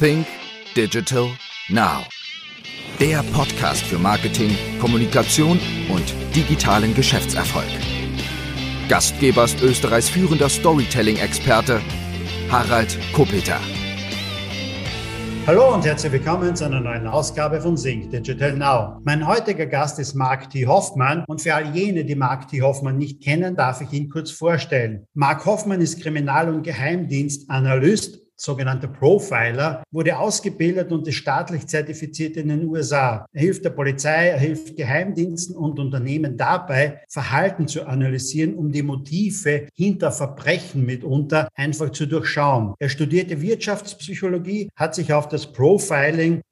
Think Digital Now. Der Podcast für Marketing, Kommunikation und digitalen Geschäftserfolg. Gastgeber ist Österreichs führender Storytelling-Experte Harald Kopeter. Hallo und herzlich willkommen zu einer neuen Ausgabe von Sync Digital Now. Mein heutiger Gast ist Mark T. Hoffmann und für all jene, die Mark T. Hoffmann nicht kennen, darf ich ihn kurz vorstellen. Mark Hoffmann ist Kriminal- und Geheimdienstanalyst sogenannter Profiler, wurde ausgebildet und ist staatlich zertifiziert in den USA. Er hilft der Polizei, er hilft Geheimdiensten und Unternehmen dabei, Verhalten zu analysieren, um die Motive hinter Verbrechen mitunter einfach zu durchschauen. Er studierte Wirtschaftspsychologie, hat sich auf das Profiling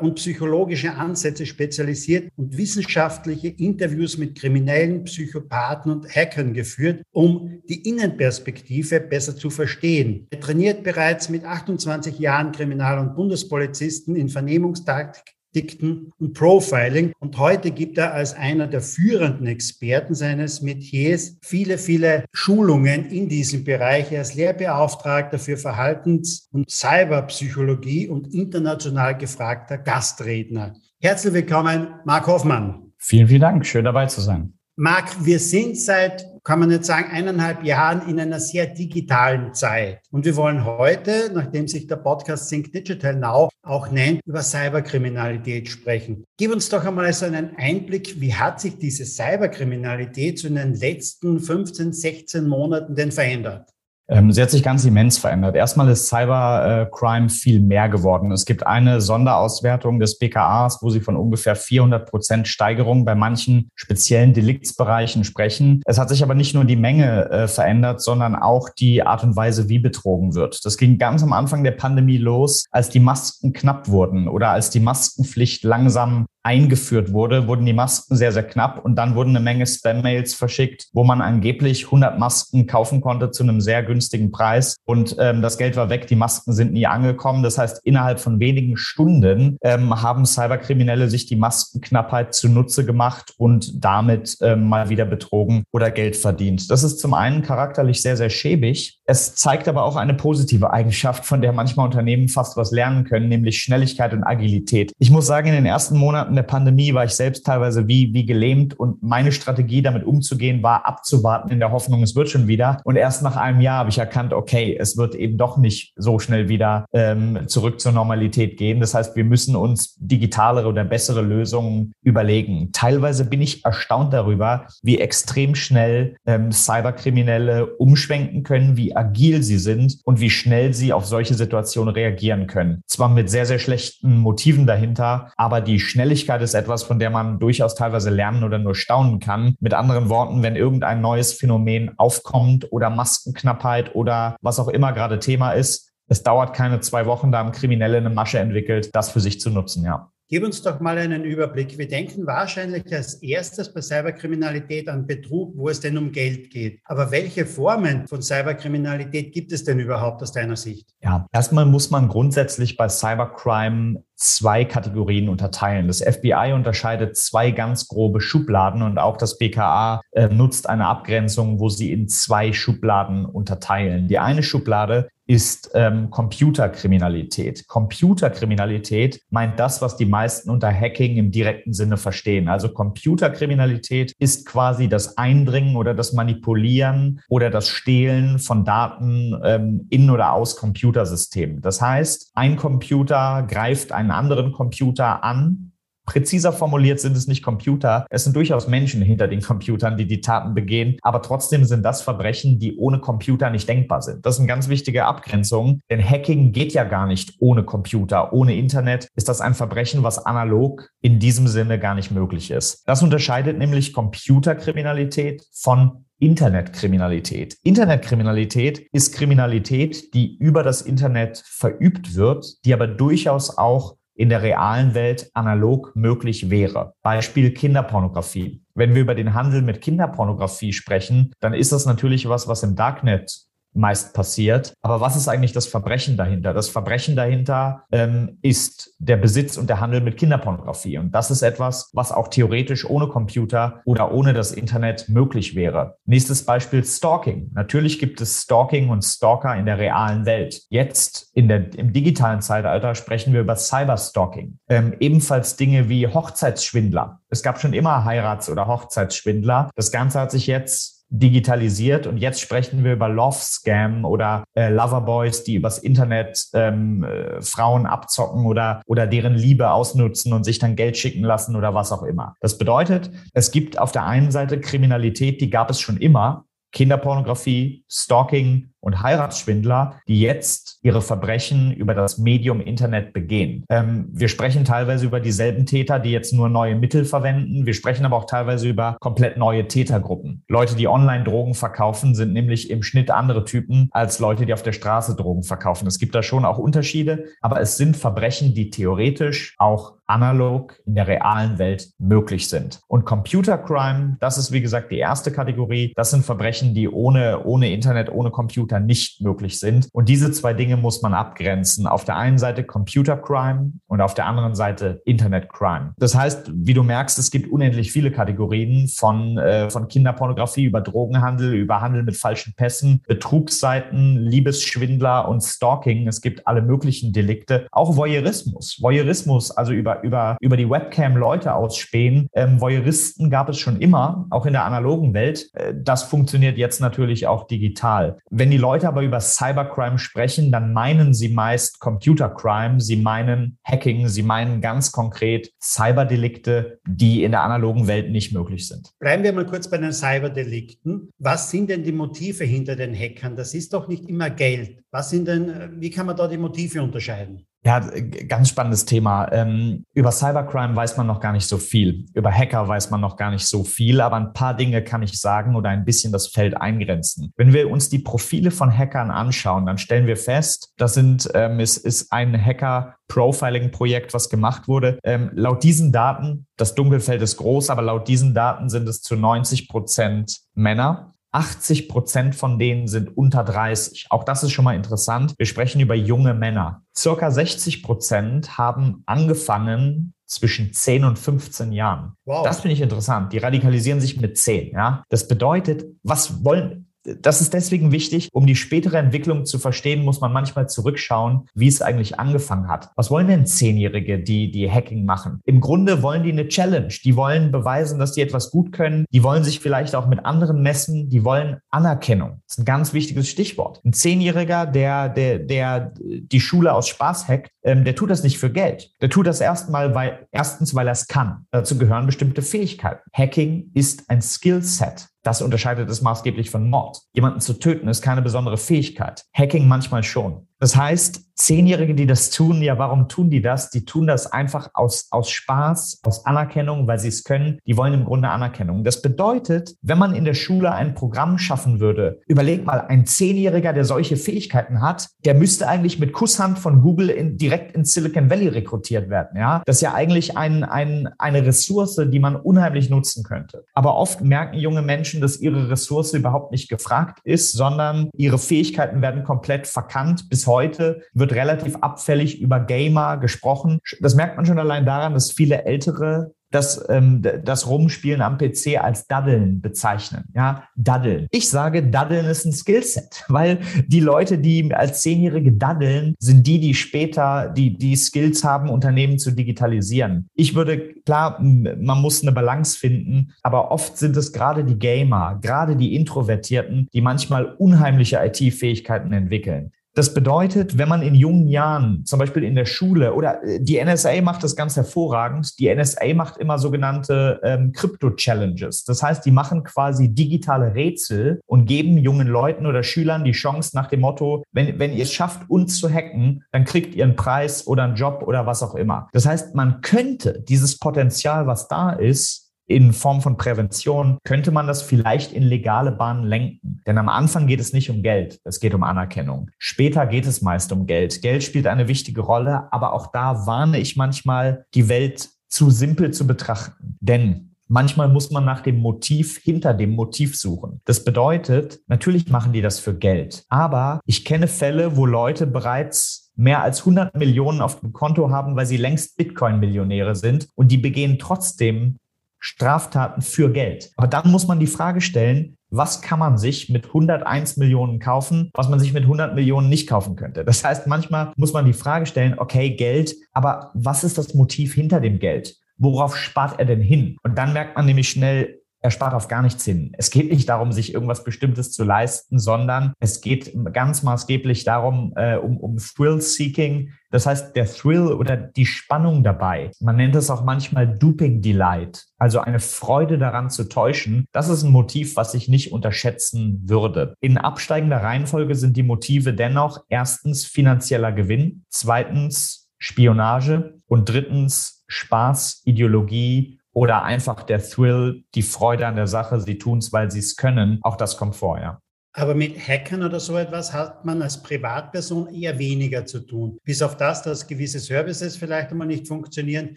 und psychologische Ansätze spezialisiert und wissenschaftliche Interviews mit Kriminellen, Psychopathen und Hackern geführt, um die Innenperspektive besser zu verstehen. Er trainiert bereits mit 28 Jahren Kriminal- und Bundespolizisten in Vernehmungstaktik Dikten und Profiling. Und heute gibt er als einer der führenden Experten seines Metiers viele, viele Schulungen in diesem Bereich. Er ist Lehrbeauftragter für Verhaltens- und Cyberpsychologie und international gefragter Gastredner. Herzlich willkommen, Marc Hoffmann. Vielen, vielen Dank. Schön dabei zu sein. Marc, wir sind seit kann man jetzt sagen, eineinhalb Jahren in einer sehr digitalen Zeit. Und wir wollen heute, nachdem sich der Podcast Think Digital Now auch nennt, über Cyberkriminalität sprechen. Gib uns doch einmal so einen Einblick, wie hat sich diese Cyberkriminalität so in den letzten 15, 16 Monaten denn verändert? Ähm, sie hat sich ganz immens verändert. Erstmal ist Cybercrime viel mehr geworden. Es gibt eine Sonderauswertung des BKAs, wo sie von ungefähr 400 Prozent Steigerung bei manchen speziellen Deliktsbereichen sprechen. Es hat sich aber nicht nur die Menge äh, verändert, sondern auch die Art und Weise, wie betrogen wird. Das ging ganz am Anfang der Pandemie los, als die Masken knapp wurden oder als die Maskenpflicht langsam eingeführt wurde, wurden die Masken sehr, sehr knapp und dann wurden eine Menge Spam-Mails verschickt, wo man angeblich 100 Masken kaufen konnte zu einem sehr günstigen Preis und ähm, das Geld war weg, die Masken sind nie angekommen. Das heißt, innerhalb von wenigen Stunden ähm, haben Cyberkriminelle sich die Maskenknappheit zunutze gemacht und damit ähm, mal wieder betrogen oder Geld verdient. Das ist zum einen charakterlich sehr, sehr schäbig. Es zeigt aber auch eine positive Eigenschaft, von der manchmal Unternehmen fast was lernen können, nämlich Schnelligkeit und Agilität. Ich muss sagen, in den ersten Monaten Monaten der Pandemie war ich selbst teilweise wie, wie gelähmt und meine Strategie damit umzugehen war abzuwarten in der Hoffnung, es wird schon wieder. Und erst nach einem Jahr habe ich erkannt, okay, es wird eben doch nicht so schnell wieder ähm, zurück zur Normalität gehen. Das heißt, wir müssen uns digitalere oder bessere Lösungen überlegen. Teilweise bin ich erstaunt darüber, wie extrem schnell ähm, Cyberkriminelle umschwenken können, wie agil sie sind und wie schnell sie auf solche Situationen reagieren können. Zwar mit sehr, sehr schlechten Motiven dahinter, aber die Schnelligkeit ist etwas, von der man durchaus teilweise lernen oder nur staunen kann. Mit anderen Worten, wenn irgendein neues Phänomen aufkommt oder Maskenknappheit oder was auch immer gerade Thema ist, es dauert keine zwei Wochen, da haben Kriminelle eine Masche entwickelt, das für sich zu nutzen, ja. Gib uns doch mal einen Überblick. Wir denken wahrscheinlich als erstes bei Cyberkriminalität an Betrug, wo es denn um Geld geht. Aber welche Formen von Cyberkriminalität gibt es denn überhaupt aus deiner Sicht? Ja, erstmal muss man grundsätzlich bei Cybercrime zwei Kategorien unterteilen. Das FBI unterscheidet zwei ganz grobe Schubladen und auch das BKA äh, nutzt eine Abgrenzung, wo sie in zwei Schubladen unterteilen. Die eine Schublade ist ähm, Computerkriminalität. Computerkriminalität meint das, was die meisten unter Hacking im direkten Sinne verstehen. Also Computerkriminalität ist quasi das Eindringen oder das Manipulieren oder das Stehlen von Daten ähm, in oder aus Computersystemen. Das heißt, ein Computer greift einen anderen Computer an Präziser formuliert sind es nicht Computer. Es sind durchaus Menschen hinter den Computern, die die Taten begehen. Aber trotzdem sind das Verbrechen, die ohne Computer nicht denkbar sind. Das ist eine ganz wichtige Abgrenzung, denn Hacking geht ja gar nicht ohne Computer. Ohne Internet ist das ein Verbrechen, was analog in diesem Sinne gar nicht möglich ist. Das unterscheidet nämlich Computerkriminalität von Internetkriminalität. Internetkriminalität ist Kriminalität, die über das Internet verübt wird, die aber durchaus auch in der realen Welt analog möglich wäre. Beispiel Kinderpornografie. Wenn wir über den Handel mit Kinderpornografie sprechen, dann ist das natürlich was, was im Darknet meist passiert. Aber was ist eigentlich das Verbrechen dahinter? Das Verbrechen dahinter ähm, ist der Besitz und der Handel mit Kinderpornografie. Und das ist etwas, was auch theoretisch ohne Computer oder ohne das Internet möglich wäre. Nächstes Beispiel Stalking. Natürlich gibt es Stalking und Stalker in der realen Welt. Jetzt in der, im digitalen Zeitalter sprechen wir über Cyberstalking. Ähm, ebenfalls Dinge wie Hochzeitsschwindler. Es gab schon immer Heirats- oder Hochzeitsschwindler. Das Ganze hat sich jetzt digitalisiert und jetzt sprechen wir über Love Scam oder äh, Loverboys, die übers Internet ähm, äh, Frauen abzocken oder oder deren Liebe ausnutzen und sich dann Geld schicken lassen oder was auch immer. Das bedeutet, es gibt auf der einen Seite Kriminalität, die gab es schon immer, Kinderpornografie, Stalking, und Heiratsschwindler, die jetzt ihre Verbrechen über das Medium Internet begehen. Ähm, wir sprechen teilweise über dieselben Täter, die jetzt nur neue Mittel verwenden. Wir sprechen aber auch teilweise über komplett neue Tätergruppen. Leute, die online Drogen verkaufen, sind nämlich im Schnitt andere Typen als Leute, die auf der Straße Drogen verkaufen. Es gibt da schon auch Unterschiede, aber es sind Verbrechen, die theoretisch auch analog in der realen Welt möglich sind. Und Computer Crime, das ist wie gesagt die erste Kategorie. Das sind Verbrechen, die ohne, ohne Internet, ohne Computer Computer nicht möglich sind. Und diese zwei Dinge muss man abgrenzen. Auf der einen Seite Computer Crime und auf der anderen Seite Internet Crime. Das heißt, wie du merkst, es gibt unendlich viele Kategorien von, äh, von Kinderpornografie über Drogenhandel, über Handel mit falschen Pässen, Betrugsseiten, Liebesschwindler und Stalking. Es gibt alle möglichen Delikte. Auch Voyeurismus. Voyeurismus, also über, über, über die Webcam Leute ausspähen. Ähm, Voyeuristen gab es schon immer, auch in der analogen Welt. Äh, das funktioniert jetzt natürlich auch digital. Wenn die Leute aber über Cybercrime sprechen, dann meinen sie meist Computercrime, sie meinen Hacking, sie meinen ganz konkret Cyberdelikte, die in der analogen Welt nicht möglich sind. Bleiben wir mal kurz bei den Cyberdelikten. Was sind denn die Motive hinter den Hackern? Das ist doch nicht immer Geld. Was sind denn, wie kann man da die Motive unterscheiden? Ja, ganz spannendes Thema. Ähm, über Cybercrime weiß man noch gar nicht so viel. Über Hacker weiß man noch gar nicht so viel, aber ein paar Dinge kann ich sagen oder ein bisschen das Feld eingrenzen. Wenn wir uns die Profile von Hackern anschauen, dann stellen wir fest, das sind, ähm, es ist ein Hacker-Profiling-Projekt, was gemacht wurde. Ähm, laut diesen Daten, das Dunkelfeld ist groß, aber laut diesen Daten sind es zu 90 Prozent Männer 80 Prozent von denen sind unter 30. Auch das ist schon mal interessant. Wir sprechen über junge Männer. Circa 60 Prozent haben angefangen zwischen 10 und 15 Jahren. Wow. Das finde ich interessant. Die radikalisieren sich mit 10. Ja? Das bedeutet, was wollen, das ist deswegen wichtig, um die spätere Entwicklung zu verstehen, muss man manchmal zurückschauen, wie es eigentlich angefangen hat. Was wollen denn Zehnjährige, die, die Hacking machen? Im Grunde wollen die eine Challenge. Die wollen beweisen, dass die etwas gut können. Die wollen sich vielleicht auch mit anderen messen. Die wollen Anerkennung. Das ist ein ganz wichtiges Stichwort. Ein Zehnjähriger, der, der, der die Schule aus Spaß hackt, ähm, der tut das nicht für Geld. Der tut das erstmal, weil, erstens, weil er es kann. Dazu gehören bestimmte Fähigkeiten. Hacking ist ein Skillset. Das unterscheidet es maßgeblich von Mord. Jemanden zu töten ist keine besondere Fähigkeit. Hacking manchmal schon. Das heißt, Zehnjährige, die das tun, ja, warum tun die das? Die tun das einfach aus, aus Spaß, aus Anerkennung, weil sie es können. Die wollen im Grunde Anerkennung. Das bedeutet, wenn man in der Schule ein Programm schaffen würde, überleg mal, ein Zehnjähriger, der solche Fähigkeiten hat, der müsste eigentlich mit Kusshand von Google in, direkt in Silicon Valley rekrutiert werden. Ja, das ist ja eigentlich ein, ein, eine Ressource, die man unheimlich nutzen könnte. Aber oft merken junge Menschen, dass ihre Ressource überhaupt nicht gefragt ist, sondern ihre Fähigkeiten werden komplett verkannt bis heute heute wird relativ abfällig über Gamer gesprochen. Das merkt man schon allein daran, dass viele ältere das, ähm, das Rumspielen am PC als Daddeln bezeichnen. Ja, Daddeln. Ich sage, Daddeln ist ein Skillset, weil die Leute, die als Zehnjährige daddeln, sind die, die später die, die Skills haben, Unternehmen zu digitalisieren. Ich würde, klar, man muss eine Balance finden, aber oft sind es gerade die Gamer, gerade die Introvertierten, die manchmal unheimliche IT-Fähigkeiten entwickeln. Das bedeutet, wenn man in jungen Jahren, zum Beispiel in der Schule oder äh, die NSA macht das ganz hervorragend, die NSA macht immer sogenannte ähm, Crypto-Challenges. Das heißt, die machen quasi digitale Rätsel und geben jungen Leuten oder Schülern die Chance nach dem Motto, wenn, wenn ihr es schafft, uns zu hacken, dann kriegt ihr einen Preis oder einen Job oder was auch immer. Das heißt, man könnte dieses Potenzial, was da ist, in Form von Prävention könnte man das vielleicht in legale Bahnen lenken. Denn am Anfang geht es nicht um Geld, es geht um Anerkennung. Später geht es meist um Geld. Geld spielt eine wichtige Rolle, aber auch da warne ich manchmal, die Welt zu simpel zu betrachten. Denn Manchmal muss man nach dem Motiv hinter dem Motiv suchen. Das bedeutet, natürlich machen die das für Geld. Aber ich kenne Fälle, wo Leute bereits mehr als 100 Millionen auf dem Konto haben, weil sie längst Bitcoin-Millionäre sind und die begehen trotzdem Straftaten für Geld. Aber dann muss man die Frage stellen, was kann man sich mit 101 Millionen kaufen, was man sich mit 100 Millionen nicht kaufen könnte. Das heißt, manchmal muss man die Frage stellen, okay, Geld, aber was ist das Motiv hinter dem Geld? Worauf spart er denn hin? Und dann merkt man nämlich schnell, er spart auf gar nichts hin. Es geht nicht darum, sich irgendwas Bestimmtes zu leisten, sondern es geht ganz maßgeblich darum, äh, um, um Thrill-Seeking. Das heißt, der Thrill oder die Spannung dabei. Man nennt es auch manchmal Duping Delight, also eine Freude daran zu täuschen. Das ist ein Motiv, was ich nicht unterschätzen würde. In absteigender Reihenfolge sind die Motive dennoch erstens finanzieller Gewinn, zweitens Spionage und drittens Spaß, Ideologie oder einfach der Thrill, die Freude an der Sache, sie tun es, weil sie es können. Auch das kommt vor, ja. Aber mit Hackern oder so etwas hat man als Privatperson eher weniger zu tun. Bis auf das, dass gewisse Services vielleicht einmal nicht funktionieren,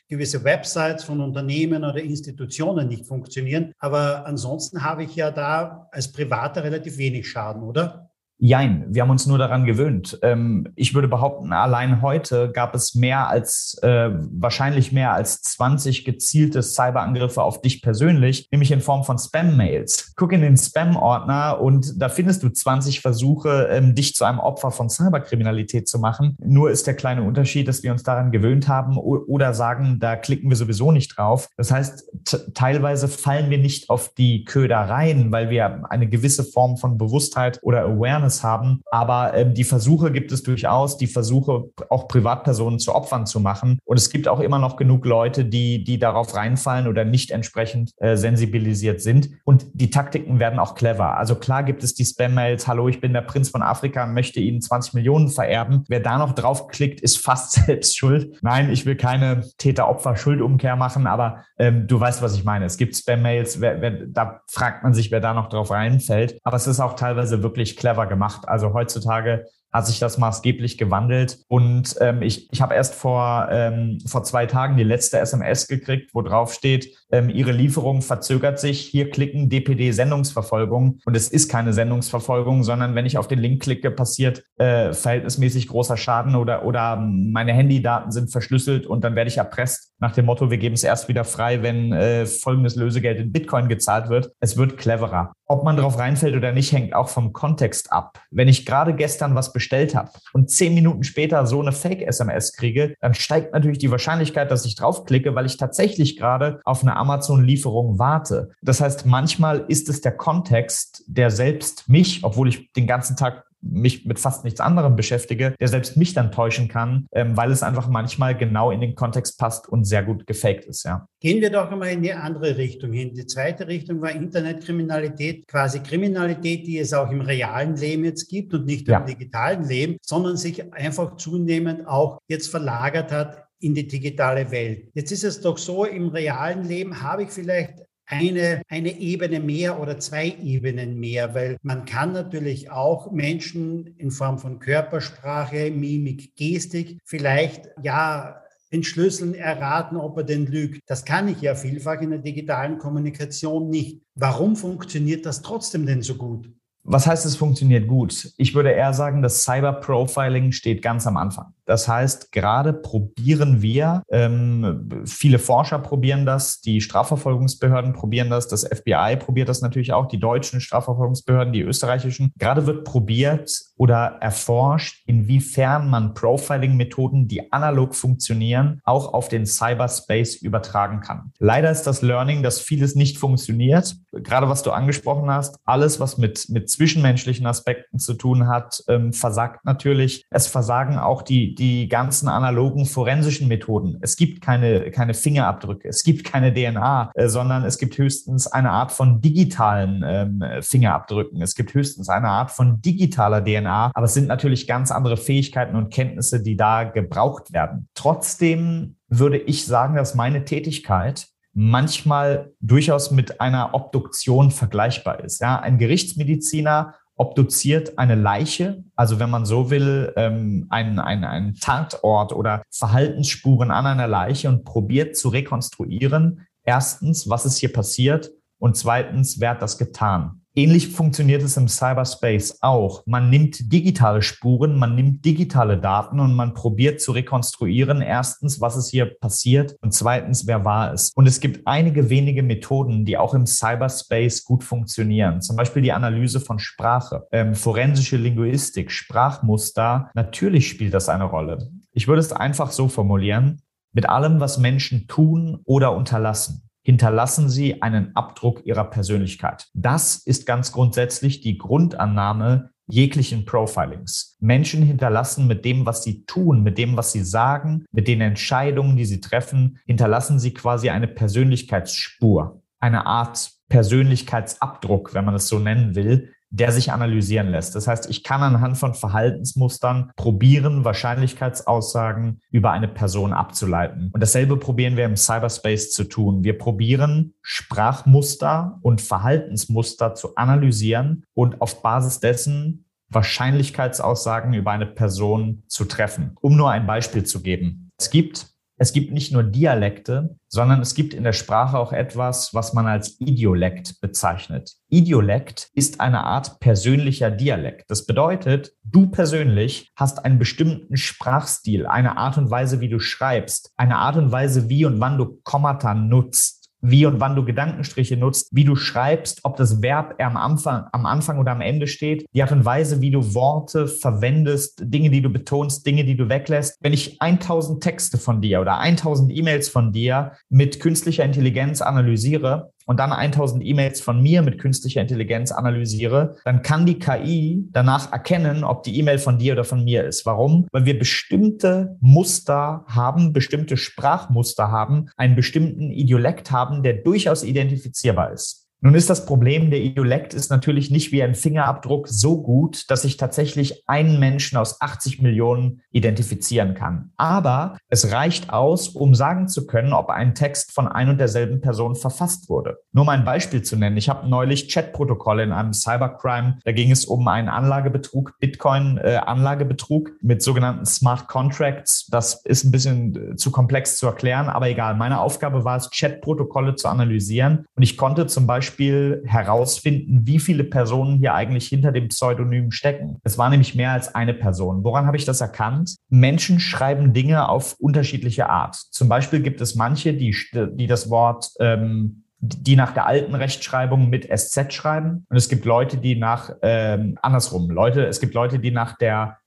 gewisse Websites von Unternehmen oder Institutionen nicht funktionieren. Aber ansonsten habe ich ja da als Privater relativ wenig Schaden, oder? Jein, wir haben uns nur daran gewöhnt. Ähm, ich würde behaupten, allein heute gab es mehr als, äh, wahrscheinlich mehr als 20 gezielte Cyberangriffe auf dich persönlich, nämlich in Form von Spam-Mails. Guck in den Spam-Ordner und da findest du 20 Versuche, ähm, dich zu einem Opfer von Cyberkriminalität zu machen. Nur ist der kleine Unterschied, dass wir uns daran gewöhnt haben oder sagen, da klicken wir sowieso nicht drauf. Das heißt, teilweise fallen wir nicht auf die Köder rein, weil wir eine gewisse Form von Bewusstheit oder Awareness Awareness haben. Aber ähm, die Versuche gibt es durchaus, die Versuche auch Privatpersonen zu Opfern zu machen. Und es gibt auch immer noch genug Leute, die, die darauf reinfallen oder nicht entsprechend äh, sensibilisiert sind. Und die Taktiken werden auch clever. Also klar gibt es die Spam-Mails, hallo, ich bin der Prinz von Afrika und möchte Ihnen 20 Millionen vererben. Wer da noch draufklickt, ist fast selbst schuld. Nein, ich will keine Täter-Opfer-Schuldumkehr machen, aber ähm, du weißt, was ich meine. Es gibt Spam-Mails, da fragt man sich, wer da noch drauf reinfällt. Aber es ist auch teilweise wirklich clever gemacht. Also heutzutage hat sich das maßgeblich gewandelt. Und ähm, ich, ich habe erst vor, ähm, vor zwei Tagen die letzte SMS gekriegt, wo drauf steht, ähm, Ihre Lieferung verzögert sich. Hier klicken DPD Sendungsverfolgung. Und es ist keine Sendungsverfolgung, sondern wenn ich auf den Link klicke, passiert äh, verhältnismäßig großer Schaden oder, oder meine Handydaten sind verschlüsselt und dann werde ich erpresst nach dem Motto, wir geben es erst wieder frei, wenn äh, folgendes Lösegeld in Bitcoin gezahlt wird. Es wird cleverer. Ob man drauf reinfällt oder nicht, hängt auch vom Kontext ab. Wenn ich gerade gestern was bestellt habe und zehn Minuten später so eine Fake-SMS kriege, dann steigt natürlich die Wahrscheinlichkeit, dass ich draufklicke, weil ich tatsächlich gerade auf eine Amazon-Lieferung warte. Das heißt, manchmal ist es der Kontext, der selbst mich, obwohl ich den ganzen Tag mich mit fast nichts anderem beschäftige, der selbst mich dann täuschen kann, ähm, weil es einfach manchmal genau in den Kontext passt und sehr gut gefaked ist, ja. Gehen wir doch einmal in die andere Richtung hin. Die zweite Richtung war Internetkriminalität, quasi Kriminalität, die es auch im realen Leben jetzt gibt und nicht ja. im digitalen Leben, sondern sich einfach zunehmend auch jetzt verlagert hat in die digitale Welt. Jetzt ist es doch so, im realen Leben habe ich vielleicht eine, eine Ebene mehr oder zwei Ebenen mehr, weil man kann natürlich auch Menschen in Form von Körpersprache, Mimik, Gestik vielleicht ja entschlüsseln, erraten, ob er denn lügt. Das kann ich ja vielfach in der digitalen Kommunikation nicht. Warum funktioniert das trotzdem denn so gut? Was heißt, es funktioniert gut? Ich würde eher sagen, das Cyber-Profiling steht ganz am Anfang. Das heißt, gerade probieren wir, ähm, viele Forscher probieren das, die Strafverfolgungsbehörden probieren das, das FBI probiert das natürlich auch, die deutschen Strafverfolgungsbehörden, die österreichischen. Gerade wird probiert oder erforscht, inwiefern man Profiling-Methoden, die analog funktionieren, auch auf den Cyberspace übertragen kann. Leider ist das Learning, dass vieles nicht funktioniert. Gerade was du angesprochen hast, alles, was mit, mit zwischenmenschlichen Aspekten zu tun hat, ähm, versagt natürlich. Es versagen auch die, die ganzen analogen forensischen Methoden. Es gibt keine, keine Fingerabdrücke, es gibt keine DNA, äh, sondern es gibt höchstens eine Art von digitalen ähm, Fingerabdrücken. Es gibt höchstens eine Art von digitaler DNA, aber es sind natürlich ganz andere Fähigkeiten und Kenntnisse, die da gebraucht werden. Trotzdem würde ich sagen, dass meine Tätigkeit manchmal durchaus mit einer Obduktion vergleichbar ist. Ja, ein Gerichtsmediziner obduziert eine Leiche, also wenn man so will, ähm, einen, einen, einen Tatort oder Verhaltensspuren an einer Leiche und probiert zu rekonstruieren, Erstens, was ist hier passiert? Und zweitens, wer hat das getan? Ähnlich funktioniert es im Cyberspace auch. Man nimmt digitale Spuren, man nimmt digitale Daten und man probiert zu rekonstruieren, erstens, was ist hier passiert und zweitens, wer war es. Und es gibt einige wenige Methoden, die auch im Cyberspace gut funktionieren. Zum Beispiel die Analyse von Sprache, ähm, forensische Linguistik, Sprachmuster. Natürlich spielt das eine Rolle. Ich würde es einfach so formulieren. Mit allem, was Menschen tun oder unterlassen, hinterlassen sie einen Abdruck ihrer Persönlichkeit. Das ist ganz grundsätzlich die Grundannahme jeglichen Profilings. Menschen hinterlassen mit dem, was sie tun, mit dem, was sie sagen, mit den Entscheidungen, die sie treffen, hinterlassen sie quasi eine Persönlichkeitsspur, eine Art Persönlichkeitsabdruck, wenn man es so nennen will, der sich analysieren lässt. Das heißt, ich kann anhand von Verhaltensmustern probieren, Wahrscheinlichkeitsaussagen über eine Person abzuleiten. Und dasselbe probieren wir im Cyberspace zu tun. Wir probieren Sprachmuster und Verhaltensmuster zu analysieren und auf Basis dessen Wahrscheinlichkeitsaussagen über eine Person zu treffen. Um nur ein Beispiel zu geben. Es gibt es gibt nicht nur Dialekte, sondern es gibt in der Sprache auch etwas, was man als Idiolekt bezeichnet. Idiolekt ist eine Art persönlicher Dialekt. Das bedeutet, du persönlich hast einen bestimmten Sprachstil, eine Art und Weise, wie du schreibst, eine Art und Weise, wie und wann du Kommata nutzt wie und wann du Gedankenstriche nutzt, wie du schreibst, ob das Verb am Anfang, am Anfang oder am Ende steht, die Art und Weise, wie du Worte verwendest, Dinge, die du betonst, Dinge, die du weglässt. Wenn ich 1000 Texte von dir oder 1000 E-Mails von dir mit künstlicher Intelligenz analysiere, und dann 1000 E-Mails von mir mit künstlicher Intelligenz analysiere, dann kann die KI danach erkennen, ob die E-Mail von dir oder von mir ist. Warum? Weil wir bestimmte Muster haben, bestimmte Sprachmuster haben, einen bestimmten Idiolekt haben, der durchaus identifizierbar ist. Nun ist das Problem, der Idiolekt ist natürlich nicht wie ein Fingerabdruck so gut, dass ich tatsächlich einen Menschen aus 80 Millionen identifizieren kann. Aber es reicht aus, um sagen zu können, ob ein Text von ein und derselben Person verfasst wurde. Nur mal ein Beispiel zu nennen. Ich habe neulich Chatprotokolle in einem Cybercrime. Da ging es um einen Anlagebetrug, Bitcoin-Anlagebetrug äh, mit sogenannten Smart Contracts. Das ist ein bisschen äh, zu komplex zu erklären, aber egal. Meine Aufgabe war es, Chatprotokolle zu analysieren. Und ich konnte zum Beispiel Beispiel herausfinden, wie viele Personen hier eigentlich hinter dem Pseudonym stecken. Es war nämlich mehr als eine Person. Woran habe ich das erkannt? Menschen schreiben Dinge auf unterschiedliche Art. Zum Beispiel gibt es manche, die, die das Wort ähm, die nach der alten Rechtschreibung mit SZ schreiben. Und es gibt Leute, die nach ähm, andersrum, Leute, es gibt Leute, die nach der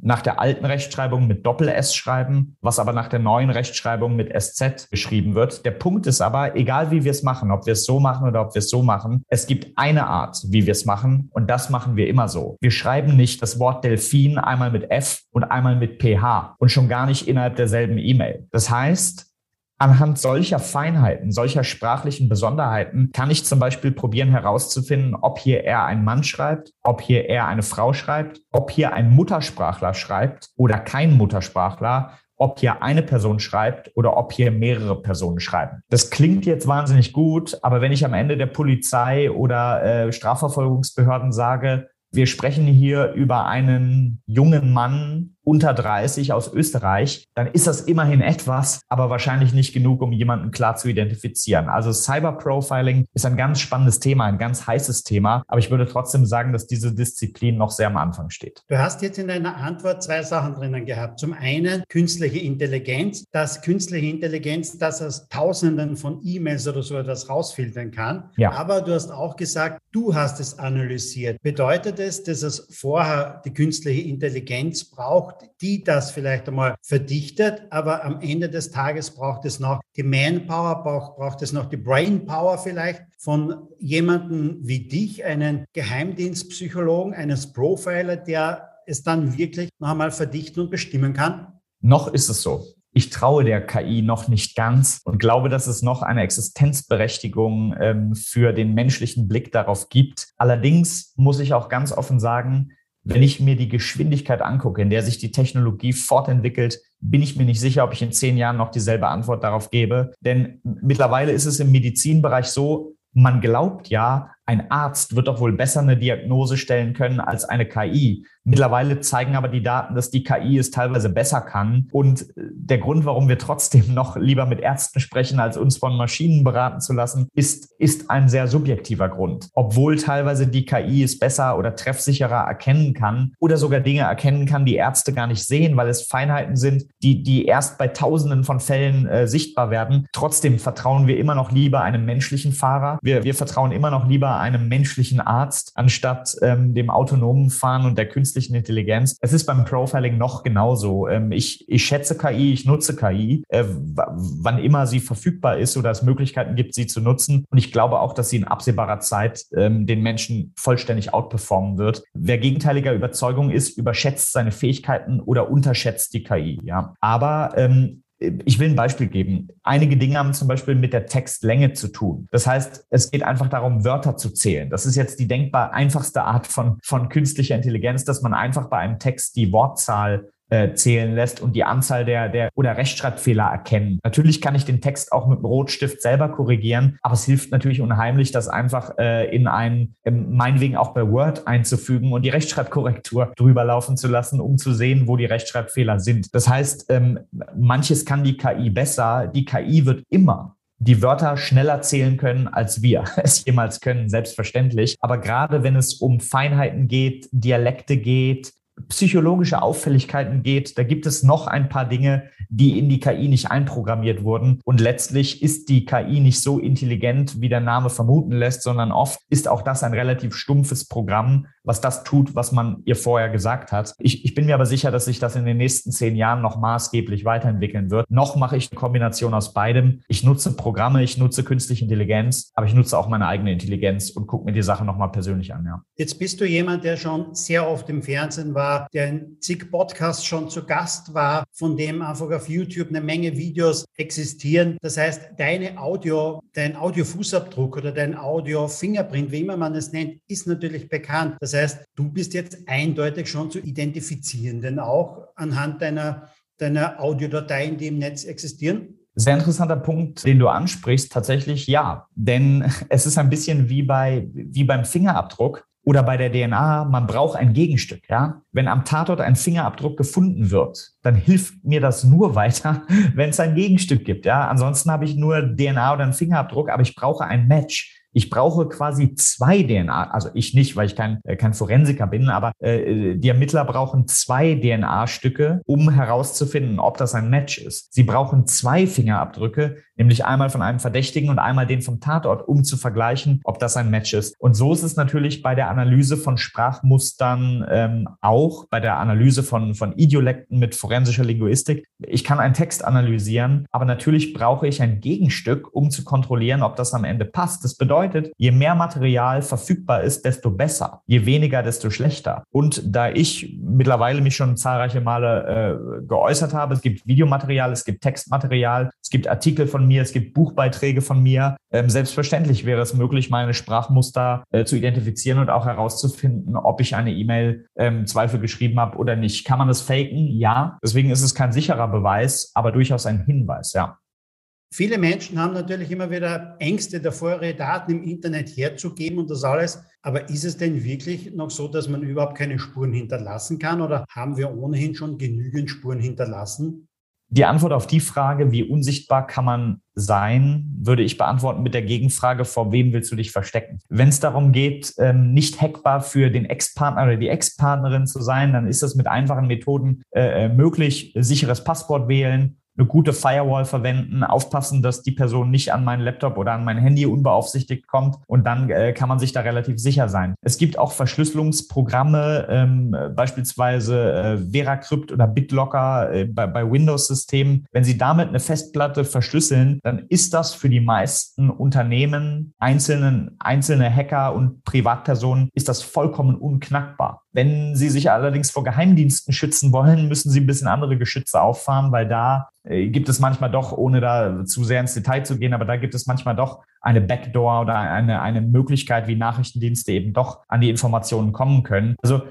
nach der alten Rechtschreibung mit Doppel-S schreiben, was aber nach der neuen Rechtschreibung mit SZ geschrieben wird. Der Punkt ist aber, egal wie wir es machen, ob wir es so machen oder ob wir es so machen, es gibt eine Art, wie wir es machen und das machen wir immer so. Wir schreiben nicht das Wort Delfin einmal mit F und einmal mit PH und schon gar nicht innerhalb derselben E-Mail. Das heißt, Anhand solcher Feinheiten, solcher sprachlichen Besonderheiten kann ich zum Beispiel probieren herauszufinden, ob hier er ein Mann schreibt, ob hier er eine Frau schreibt, ob hier ein Muttersprachler schreibt oder kein Muttersprachler, ob hier eine Person schreibt oder ob hier mehrere Personen schreiben. Das klingt jetzt wahnsinnig gut, aber wenn ich am Ende der Polizei oder äh, Strafverfolgungsbehörden sage, wir sprechen hier über einen jungen Mann unter 30 aus Österreich, dann ist das immerhin etwas, aber wahrscheinlich nicht genug, um jemanden klar zu identifizieren. Also Cyberprofiling ist ein ganz spannendes Thema, ein ganz heißes Thema, aber ich würde trotzdem sagen, dass diese Disziplin noch sehr am Anfang steht. Du hast jetzt in deiner Antwort zwei Sachen drinnen gehabt. Zum einen künstliche Intelligenz, dass künstliche Intelligenz das aus Tausenden von E-Mails oder so etwas rausfiltern kann. Ja. Aber du hast auch gesagt, du hast es analysiert. Bedeutet es, dass es vorher die künstliche Intelligenz braucht, braucht, die das vielleicht einmal verdichtet, aber am Ende des Tages braucht es noch die Manpower, braucht, braucht es noch die Brainpower vielleicht von jemandem wie dich, einen Geheimdienstpsychologen, eines Profiler, der es dann wirklich noch einmal verdichten und bestimmen kann? Noch ist es so. Ich traue der KI noch nicht ganz und glaube, dass es noch eine Existenzberechtigung ähm, für den menschlichen Blick darauf gibt. Allerdings muss ich auch ganz offen sagen, wenn ich mir die Geschwindigkeit angucke, in der sich die Technologie fortentwickelt, bin ich mir nicht sicher, ob ich in zehn Jahren noch dieselbe Antwort darauf gebe. Denn mittlerweile ist es im Medizinbereich so, man glaubt ja, ein Arzt wird doch wohl besser eine Diagnose stellen können als eine KI. Mittlerweile zeigen aber die Daten, dass die KI es teilweise besser kann. Und der Grund, warum wir trotzdem noch lieber mit Ärzten sprechen, als uns von Maschinen beraten zu lassen, ist, ist ein sehr subjektiver Grund. Obwohl teilweise die KI es besser oder treffsicherer erkennen kann oder sogar Dinge erkennen kann, die Ärzte gar nicht sehen, weil es Feinheiten sind, die, die erst bei Tausenden von Fällen äh, sichtbar werden. Trotzdem vertrauen wir immer noch lieber einem menschlichen Fahrer. Wir, wir vertrauen immer noch lieber einem menschlichen Arzt anstatt ähm, dem autonomen Fahren und der künstlichen Intelligenz. Es ist beim Profiling noch genauso. Ähm, ich, ich schätze KI, ich nutze KI, äh, wann immer sie verfügbar ist oder es Möglichkeiten gibt, sie zu nutzen. Und ich glaube auch, dass sie in absehbarer Zeit ähm, den Menschen vollständig outperformen wird. Wer gegenteiliger Überzeugung ist, überschätzt seine Fähigkeiten oder unterschätzt die KI. Ja, aber ähm, ich will ein Beispiel geben. Einige Dinge haben zum Beispiel mit der Textlänge zu tun. Das heißt, es geht einfach darum, Wörter zu zählen. Das ist jetzt die denkbar einfachste Art von, von künstlicher Intelligenz, dass man einfach bei einem Text die Wortzahl äh, zählen lässt und die Anzahl der, der oder Rechtschreibfehler erkennen. Natürlich kann ich den Text auch mit dem Rotstift selber korrigieren, aber es hilft natürlich unheimlich, das einfach äh, in ein, ähm, meinetwegen auch bei Word einzufügen und die Rechtschreibkorrektur drüber laufen zu lassen, um zu sehen, wo die Rechtschreibfehler sind. Das heißt, ähm, manches kann die KI besser. Die KI wird immer die Wörter schneller zählen können, als wir es jemals können, selbstverständlich. Aber gerade wenn es um Feinheiten geht, Dialekte geht, psychologische Auffälligkeiten geht, da gibt es noch ein paar Dinge, die in die KI nicht einprogrammiert wurden. Und letztlich ist die KI nicht so intelligent, wie der Name vermuten lässt, sondern oft ist auch das ein relativ stumpfes Programm, was das tut, was man ihr vorher gesagt hat. Ich, ich bin mir aber sicher, dass sich das in den nächsten zehn Jahren noch maßgeblich weiterentwickeln wird. Noch mache ich eine Kombination aus beidem. Ich nutze Programme, ich nutze künstliche Intelligenz, aber ich nutze auch meine eigene Intelligenz und gucke mir die Sache nochmal persönlich an. Ja. Jetzt bist du jemand, der schon sehr oft im Fernsehen war, der in zig Podcasts schon zu Gast war, von dem einfach auf YouTube eine Menge Videos existieren. Das heißt, deine Audio, dein Audio-Fußabdruck oder dein Audio-Fingerprint, wie immer man es nennt, ist natürlich bekannt. Das heißt, du bist jetzt eindeutig schon zu identifizieren, denn auch anhand deiner, deiner Audiodateien, die im Netz existieren. Sehr interessanter Punkt, den du ansprichst. Tatsächlich ja, denn es ist ein bisschen wie bei wie beim Fingerabdruck oder bei der DNA. Man braucht ein Gegenstück. Ja, wenn am Tatort ein Fingerabdruck gefunden wird, dann hilft mir das nur weiter, wenn es ein Gegenstück gibt. Ja, ansonsten habe ich nur DNA oder einen Fingerabdruck, aber ich brauche ein Match. Ich brauche quasi zwei DNA, also ich nicht, weil ich kein, äh, kein Forensiker bin, aber äh, die Ermittler brauchen zwei DNA-Stücke, um herauszufinden, ob das ein Match ist. Sie brauchen zwei Fingerabdrücke, nämlich einmal von einem Verdächtigen und einmal den vom Tatort, um zu vergleichen, ob das ein Match ist. Und so ist es natürlich bei der Analyse von Sprachmustern ähm, auch, bei der Analyse von, von Idiolekten mit forensischer Linguistik. Ich kann einen Text analysieren, aber natürlich brauche ich ein Gegenstück, um zu kontrollieren, ob das am Ende passt. Das bedeutet, je mehr Material verfügbar ist, desto besser. Je weniger, desto schlechter. Und da ich mittlerweile mich schon zahlreiche Male äh, geäußert habe, es gibt Videomaterial, es gibt Textmaterial, es gibt Artikel von mir, mir, es gibt Buchbeiträge von mir. Ähm, selbstverständlich wäre es möglich, meine Sprachmuster äh, zu identifizieren und auch herauszufinden, ob ich eine E-Mail ähm, Zweifel geschrieben habe oder nicht. Kann man das faken? Ja. Deswegen ist es kein sicherer Beweis, aber durchaus ein Hinweis, ja. Viele Menschen haben natürlich immer wieder Ängste davor, ihre Daten im Internet herzugeben und das alles. Aber ist es denn wirklich noch so, dass man überhaupt keine Spuren hinterlassen kann oder haben wir ohnehin schon genügend Spuren hinterlassen? Die Antwort auf die Frage, wie unsichtbar kann man sein, würde ich beantworten mit der Gegenfrage, vor wem willst du dich verstecken? Wenn es darum geht, ähm, nicht hackbar für den Ex-Partner oder die Ex-Partnerin zu sein, dann ist das mit einfachen Methoden äh, äh möglich. Sicheres Passwort wählen, eine gute Firewall verwenden, aufpassen, dass die Person nicht an meinen Laptop oder an mein Handy unbeaufsichtigt kommt und dann äh, kann man sich da relativ sicher sein. Es gibt auch Verschlüsselungsprogramme, ähm, beispielsweise äh, VeraCrypt oder BitLocker äh, bei, bei Windows-Systemen. Wenn Sie damit eine Festplatte verschlüsseln, dann ist das für die meisten Unternehmen, einzelnen, einzelne Hacker und Privatpersonen, ist das vollkommen unknackbar. Wenn Sie sich allerdings vor Geheimdiensten schützen wollen, müssen Sie ein bisschen andere Geschütze auffahren, weil da äh, gibt es manchmal doch, ohne da zu sehr ins Detail zu gehen, aber da gibt es manchmal doch eine Backdoor oder eine, eine Möglichkeit, wie Nachrichtendienste eben doch an die Informationen kommen können. Also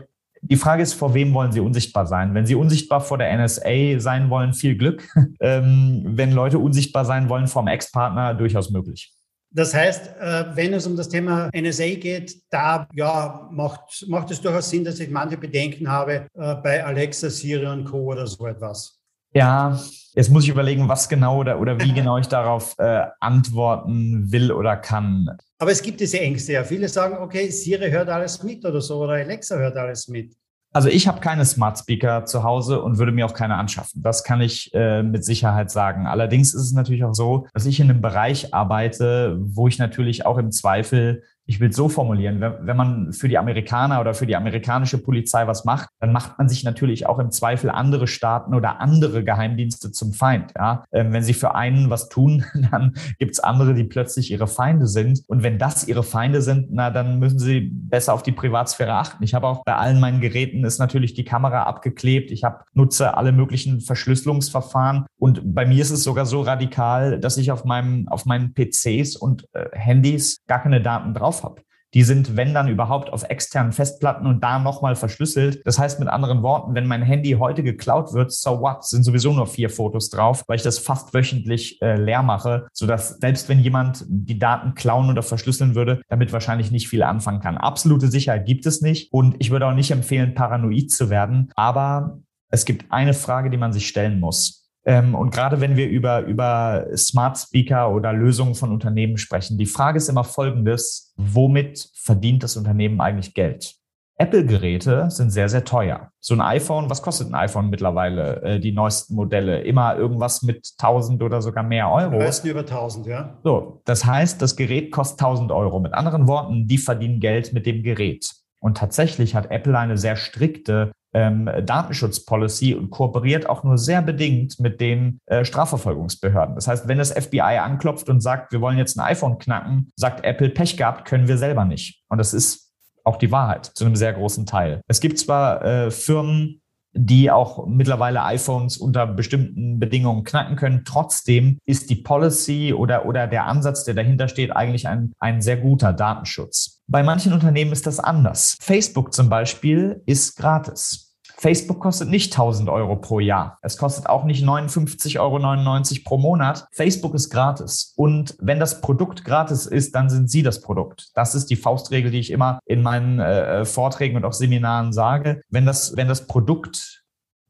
die Frage ist, vor wem wollen Sie unsichtbar sein? Wenn Sie unsichtbar vor der NSA sein wollen, viel Glück. ähm, wenn Leute unsichtbar sein wollen vom Ex-Partner, durchaus möglich. Das heißt, äh, wenn es um das Thema NSA geht, da ja, macht, macht es durchaus Sinn, dass ich manche Bedenken habe äh, bei Alexa, Siri und Co. oder so etwas. Ja, jetzt muss ich überlegen, was genau oder, oder wie genau ich darauf äh, antworten will oder kann. Aber es gibt diese Ängste ja. Viele sagen, okay, Siri hört alles mit oder so oder Alexa hört alles mit. Also ich habe keine Smart Speaker zu Hause und würde mir auch keine anschaffen. Das kann ich äh, mit Sicherheit sagen. Allerdings ist es natürlich auch so, dass ich in einem Bereich arbeite, wo ich natürlich auch im Zweifel ich will es so formulieren, wenn, wenn, man für die Amerikaner oder für die amerikanische Polizei was macht, dann macht man sich natürlich auch im Zweifel andere Staaten oder andere Geheimdienste zum Feind. Ja? Ähm, wenn sie für einen was tun, dann gibt es andere, die plötzlich ihre Feinde sind. Und wenn das ihre Feinde sind, na, dann müssen sie besser auf die Privatsphäre achten. Ich habe auch bei allen meinen Geräten ist natürlich die Kamera abgeklebt. Ich habe nutze alle möglichen Verschlüsselungsverfahren. Und bei mir ist es sogar so radikal, dass ich auf meinem, auf meinen PCs und äh, Handys gar keine Daten drauf habe. Die sind, wenn dann überhaupt, auf externen Festplatten und da nochmal verschlüsselt. Das heißt mit anderen Worten, wenn mein Handy heute geklaut wird, so what, sind sowieso nur vier Fotos drauf, weil ich das fast wöchentlich äh, leer mache, sodass selbst wenn jemand die Daten klauen oder verschlüsseln würde, damit wahrscheinlich nicht viel anfangen kann. Absolute Sicherheit gibt es nicht und ich würde auch nicht empfehlen, paranoid zu werden. Aber es gibt eine Frage, die man sich stellen muss. Ähm, und gerade wenn wir über, über Smart Speaker oder Lösungen von Unternehmen sprechen, die Frage ist immer folgendes, womit verdient das Unternehmen eigentlich Geld? Apple-Geräte sind sehr, sehr teuer. So ein iPhone, was kostet ein iPhone mittlerweile, äh, die neuesten Modelle? Immer irgendwas mit 1000 oder sogar mehr Euro. Meisten über 1000, ja. So, das heißt, das Gerät kostet 1000 Euro. Mit anderen Worten, die verdienen Geld mit dem Gerät. Und tatsächlich hat Apple eine sehr strikte ähm, Datenschutzpolicy und kooperiert auch nur sehr bedingt mit den äh, Strafverfolgungsbehörden. Das heißt, wenn das FBI anklopft und sagt, wir wollen jetzt ein iPhone knacken, sagt Apple, Pech gehabt, können wir selber nicht. Und das ist auch die Wahrheit zu einem sehr großen Teil. Es gibt zwar äh, Firmen, die auch mittlerweile iPhones unter bestimmten Bedingungen knacken können. Trotzdem ist die Policy oder, oder der Ansatz, der dahinter steht, eigentlich ein, ein sehr guter Datenschutz. Bei manchen Unternehmen ist das anders. Facebook zum Beispiel ist gratis. Facebook kostet nicht 1000 Euro pro Jahr. Es kostet auch nicht 59,99 Euro pro Monat. Facebook ist gratis. Und wenn das Produkt gratis ist, dann sind Sie das Produkt. Das ist die Faustregel, die ich immer in meinen äh, Vorträgen und auch Seminaren sage. Wenn das, wenn das Produkt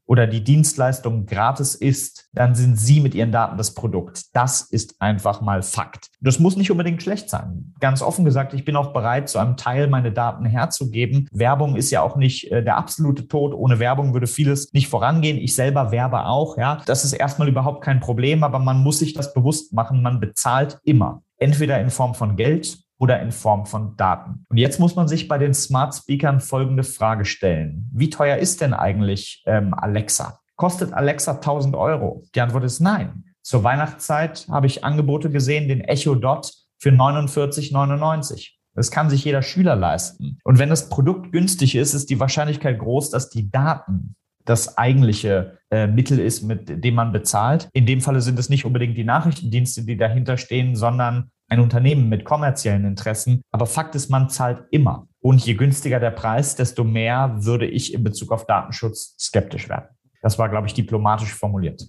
oder die Dienstleistung gratis ist, dann sind Sie mit Ihren Daten das Produkt. Das ist einfach mal Fakt. Das muss nicht unbedingt schlecht sein. Ganz offen gesagt, ich bin auch bereit, zu einem Teil meine Daten herzugeben. Werbung ist ja auch nicht äh, der absolute Tod. Ohne Werbung würde vieles nicht vorangehen. Ich selber werbe auch, ja. Das ist erstmal überhaupt kein Problem, aber man muss sich das bewusst machen. Man bezahlt immer. Entweder in Form von Geld oder in Form von Daten. Und jetzt muss man sich bei den Smart Speakern folgende Frage stellen. Wie teuer ist denn eigentlich ähm, Alexa? Kostet Alexa 1000 Euro? Die Antwort ist nein. Zur Weihnachtszeit habe ich Angebote gesehen, den Echo Dot für 49,99. Das kann sich jeder Schüler leisten. Und wenn das Produkt günstig ist, ist die Wahrscheinlichkeit groß, dass die Daten das eigentliche äh, Mittel ist, mit dem man bezahlt. In dem Falle sind es nicht unbedingt die Nachrichtendienste, die dahinter stehen, sondern ein Unternehmen mit kommerziellen Interessen. Aber Fakt ist, man zahlt immer. Und je günstiger der Preis, desto mehr würde ich in Bezug auf Datenschutz skeptisch werden. Das war, glaube ich, diplomatisch formuliert.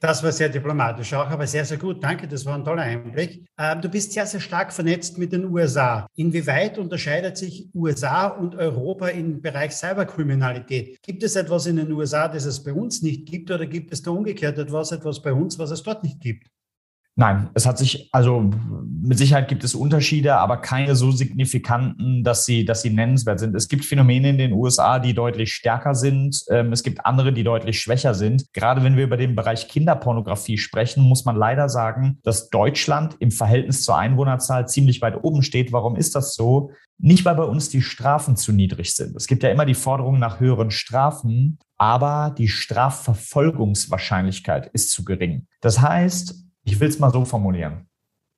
Das war sehr diplomatisch auch, aber sehr, sehr gut. Danke, das war ein toller Einblick. Ähm, du bist sehr, sehr stark vernetzt mit den USA. Inwieweit unterscheidet sich USA und Europa im Bereich Cyberkriminalität? Gibt es etwas in den USA, das es bei uns nicht gibt, oder gibt es da umgekehrt etwas, etwas bei uns, was es dort nicht gibt? Nein, es hat sich, also mit Sicherheit gibt es Unterschiede, aber keine so signifikanten, dass sie, dass sie nennenswert sind. Es gibt Phänomene in den USA, die deutlich stärker sind. Ähm, es gibt andere, die deutlich schwächer sind. Gerade wenn wir über den Bereich Kinderpornografie sprechen, muss man leider sagen, dass Deutschland im Verhältnis zur Einwohnerzahl ziemlich weit oben steht. Warum ist das so? Nicht, weil bei uns die Strafen zu niedrig sind. Es gibt ja immer die Forderung nach höheren Strafen, aber die Strafverfolgungswahrscheinlichkeit ist zu gering. Das heißt, ich will es mal so formulieren.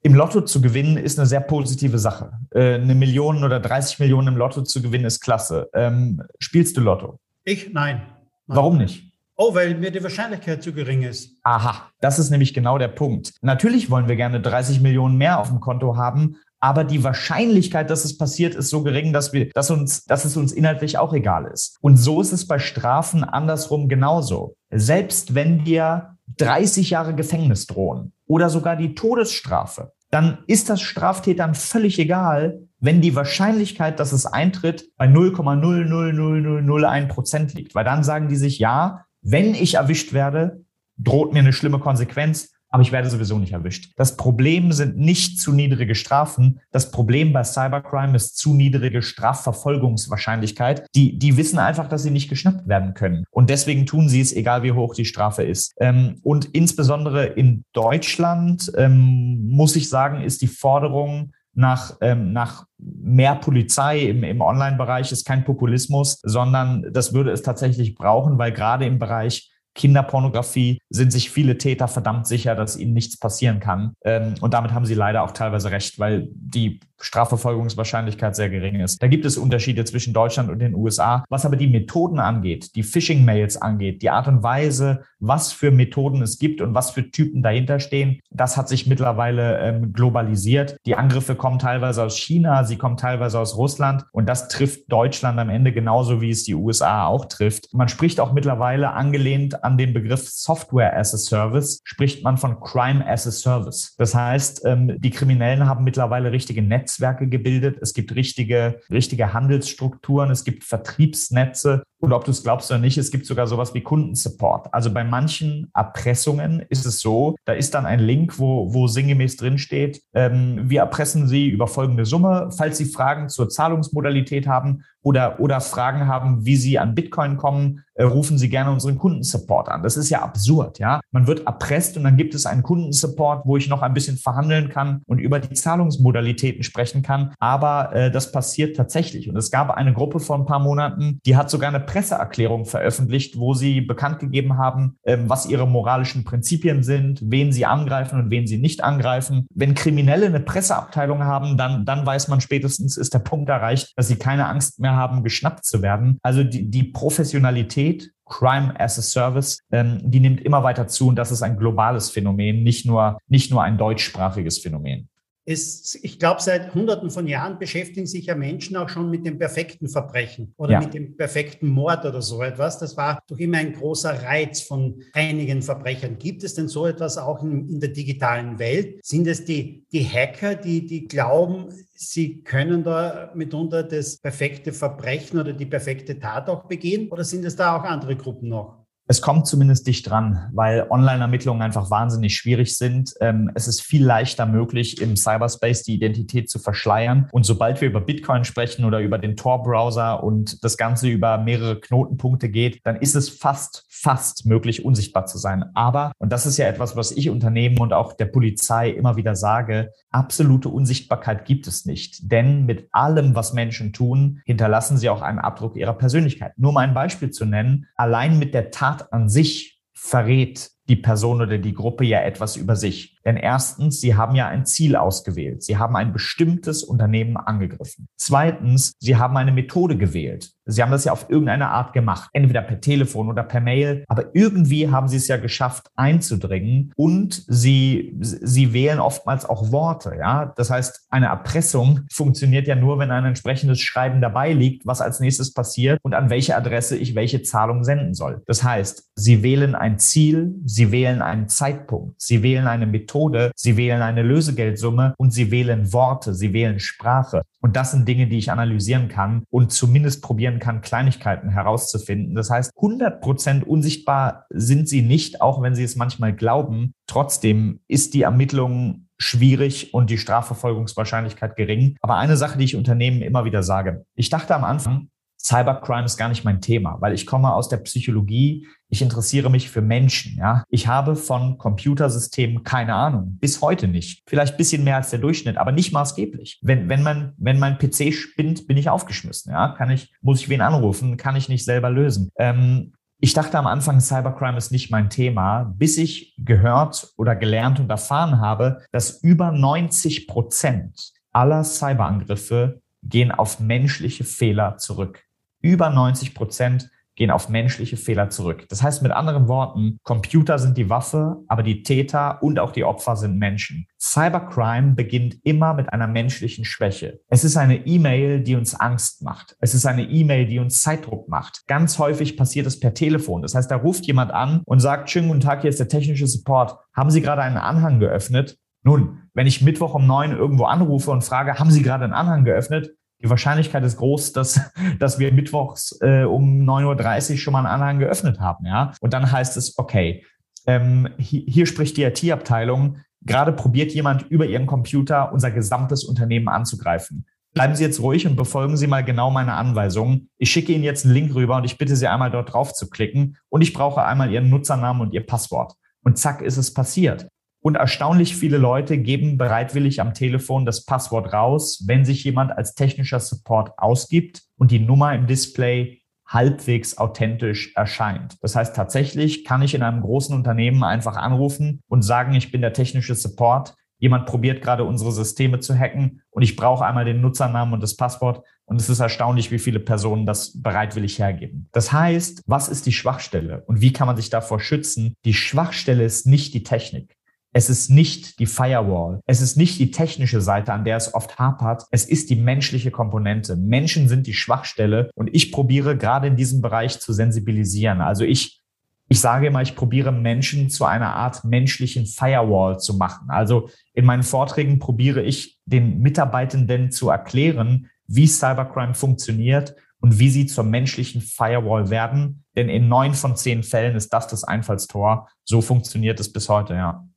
Im Lotto zu gewinnen ist eine sehr positive Sache. Äh, eine Million oder 30 Millionen im Lotto zu gewinnen ist klasse. Ähm, spielst du Lotto? Ich? Nein. Warum nicht? Oh, weil mir die Wahrscheinlichkeit zu gering ist. Aha, das ist nämlich genau der Punkt. Natürlich wollen wir gerne 30 Millionen mehr auf dem Konto haben, aber die Wahrscheinlichkeit, dass es passiert, ist so gering, dass wir, dass uns, dass es uns inhaltlich auch egal ist. Und so ist es bei Strafen andersrum genauso. Selbst wenn dir 30 Jahre Gefängnis drohen oder sogar die Todesstrafe, dann ist das Straftätern völlig egal, wenn die Wahrscheinlichkeit, dass es eintritt, bei 0,00001 Prozent liegt. Weil dann sagen die sich, ja, wenn ich erwischt werde, droht mir eine schlimme Konsequenz aber ich werde sowieso nicht erwischt. Das Problem sind nicht zu niedrige Strafen. Das Problem bei Cybercrime ist zu niedrige Strafverfolgungswahrscheinlichkeit. Die, die wissen einfach, dass sie nicht geschnappt werden können. Und deswegen tun sie es, egal wie hoch die Strafe ist. Ähm, und insbesondere in Deutschland, ähm, muss ich sagen, ist die Forderung, nach, ähm, nach mehr Polizei im, im Online-Bereich ist kein Populismus, sondern das würde es tatsächlich brauchen, weil gerade im Bereich Kinderpornografie sind sich viele Täter verdammt sicher, dass ihnen nichts passieren kann. Ähm, und damit haben sie leider auch teilweise recht, weil die Strafverfolgungswahrscheinlichkeit sehr gering ist. Da gibt es Unterschiede zwischen Deutschland und den USA. Was aber die Methoden angeht, die Phishing-Mails angeht, die Art und Weise, was für Methoden es gibt und was für Typen dahinter stehen, das hat sich mittlerweile ähm, globalisiert. Die Angriffe kommen teilweise aus China, sie kommen teilweise aus Russland und das trifft Deutschland am Ende genauso, wie es die USA auch trifft. Man spricht auch mittlerweile angelehnt an den Begriff Software as a Service, spricht man von Crime as a Service. Das heißt, ähm, die Kriminellen haben mittlerweile richtige Netze Netzwerke gebildet, es gibt richtige, richtige Handelsstrukturen, es gibt Vertriebsnetze und ob du es glaubst oder nicht, es gibt sogar sowas wie Kundensupport. Also bei manchen Erpressungen ist es so, da ist dann ein Link, wo, wo sinngemäß drinsteht, ähm, wir erpressen Sie über folgende Summe. Falls Sie Fragen zur Zahlungsmodalität haben oder, oder Fragen haben, wie Sie an Bitcoin kommen, äh, rufen Sie gerne unseren Kundensupport an. Das ist ja absurd, ja. Man wird erpresst und dann gibt es einen Kundensupport, wo ich noch ein bisschen verhandeln kann und über die Zahlungsmodalitäten sprechen kann. Aber äh, das passiert tatsächlich. Und es gab eine Gruppe vor ein paar Monaten, die hat sogar eine Presseerklärung veröffentlicht, wo sie bekannt gegeben haben, ähm, was ihre moralischen Prinzipien sind, wen sie angreifen und wen sie nicht angreifen. Wenn Kriminelle eine Presseabteilung haben, dann, dann weiß man spätestens, ist der Punkt erreicht, dass sie keine Angst mehr haben, geschnappt zu werden. Also die, die Professionalität Crime as a Service, ähm, die nimmt immer weiter zu und das ist ein globales Phänomen, nicht nur, nicht nur ein deutschsprachiges Phänomen es, ich glaube, seit Hunderten von Jahren beschäftigen sich ja Menschen auch schon mit dem perfekten Verbrechen oder ja. mit dem perfekten Mord oder so etwas. Das war doch immer ein großer Reiz von einigen Verbrechern. Gibt es denn so etwas auch in, in der digitalen Welt? Sind es die, die Hacker, die, die glauben, sie können da mitunter das perfekte Verbrechen oder die perfekte Tat auch begehen? Oder sind es da auch andere Gruppen noch? Es kommt zumindest dicht dran, weil Online-Ermittlungen einfach wahnsinnig schwierig sind. Ähm, es ist viel leichter möglich, im Cyberspace die Identität zu verschleiern. Und sobald wir über Bitcoin sprechen oder über den Tor-Browser und das Ganze über mehrere Knotenpunkte geht, dann ist es fast, fast möglich, unsichtbar zu sein. Aber, und das ist ja etwas, was ich Unternehmen und auch der Polizei immer wieder sage, absolute Unsichtbarkeit gibt es nicht. Denn mit allem, was Menschen tun, hinterlassen sie auch einen Abdruck ihrer Persönlichkeit. Nur mal ein Beispiel zu nennen, allein mit der Tat an sich verrät die Person oder die Gruppe ja etwas über sich. Denn erstens, sie haben ja ein Ziel ausgewählt. Sie haben ein bestimmtes Unternehmen angegriffen. Zweitens, sie haben eine Methode gewählt. Sie haben das ja auf irgendeine Art gemacht, entweder per Telefon oder per Mail, aber irgendwie haben sie es ja geschafft einzudringen und sie, sie wählen oftmals auch Worte, ja. Das heißt, eine Erpressung funktioniert ja nur, wenn ein entsprechendes Schreiben dabei liegt, was als nächstes passiert und an welche Adresse ich welche Zahlung senden soll. Das heißt, sie wählen ein Ziel, sie wählen einen Zeitpunkt, sie wählen eine Methode, sie wählen eine Lösegeldsumme und sie wählen Worte, sie wählen Sprache. Und das sind Dinge, die ich analysieren kann und zumindest probieren kann, Kleinigkeiten herauszufinden. Das heißt, 100 Prozent unsichtbar sind sie nicht, auch wenn sie es manchmal glauben. Trotzdem ist die Ermittlung schwierig und die Strafverfolgungswahrscheinlichkeit gering. Aber eine Sache, die ich Unternehmen immer wieder sage. Ich dachte am Anfang, Cybercrime ist gar nicht mein Thema, weil ich komme aus der Psychologie. Ich interessiere mich für Menschen. Ja, ich habe von Computersystemen keine Ahnung, bis heute nicht. Vielleicht bisschen mehr als der Durchschnitt, aber nicht maßgeblich. Wenn wenn man wenn mein PC spinnt, bin ich aufgeschmissen. Ja, kann ich muss ich wen anrufen, kann ich nicht selber lösen. Ähm, ich dachte am Anfang, Cybercrime ist nicht mein Thema, bis ich gehört oder gelernt und erfahren habe, dass über 90 Prozent aller Cyberangriffe gehen auf menschliche Fehler zurück. Über 90 Prozent gehen auf menschliche Fehler zurück. Das heißt mit anderen Worten, Computer sind die Waffe, aber die Täter und auch die Opfer sind Menschen. Cybercrime beginnt immer mit einer menschlichen Schwäche. Es ist eine E-Mail, die uns Angst macht. Es ist eine E-Mail, die uns Zeitdruck macht. Ganz häufig passiert es per Telefon. Das heißt, da ruft jemand an und sagt, schönen guten Tag, hier ist der technische Support. Haben Sie gerade einen Anhang geöffnet? Nun, Wenn ich Mittwoch um neun irgendwo anrufe und frage, haben Sie gerade einen Anhang geöffnet? Die Wahrscheinlichkeit ist groß, dass, dass wir mittwochs äh, um 9.30 Uhr schon mal einen Anhang geöffnet haben. Ja? Und dann heißt es, okay, ähm, hier, hier spricht die IT-Abteilung, gerade probiert jemand über Ihren Computer unser gesamtes Unternehmen anzugreifen. Bleiben Sie jetzt ruhig und befolgen Sie mal genau meine Anweisungen. Ich schicke Ihnen jetzt einen Link rüber und ich bitte Sie einmal dort drauf zu klicken und ich brauche einmal Ihren Nutzernamen und Ihr Passwort. Und zack ist es passiert. Und erstaunlich viele Leute geben bereitwillig am Telefon das Passwort raus, wenn sich jemand als technischer Support ausgibt und die Nummer im Display halbwegs authentisch erscheint. Das heißt, tatsächlich kann ich in einem großen Unternehmen einfach anrufen und sagen, ich bin der technische Support. Jemand probiert gerade unsere Systeme zu hacken und ich brauche einmal den Nutzernamen und das Passwort. Und es ist erstaunlich, wie viele Personen das bereitwillig hergeben. Das heißt, was ist die Schwachstelle und wie kann man sich davor schützen? Die Schwachstelle ist nicht die Technik. Es ist nicht die Firewall. Es ist nicht die technische Seite, an der es oft hapert. Es ist die menschliche Komponente. Menschen sind die Schwachstelle und ich probiere gerade in diesem Bereich zu sensibilisieren. Also ich, ich sage immer, ich probiere Menschen zu einer Art menschlichen Firewall zu machen. Also in meinen Vorträgen probiere ich den Mitarbeitenden zu erklären, wie Cybercrime funktioniert und wie sie zur menschlichen Firewall werden. Denn in neun von zehn Fällen ist das das Einfallstor. So funktioniert es bis heute, ja.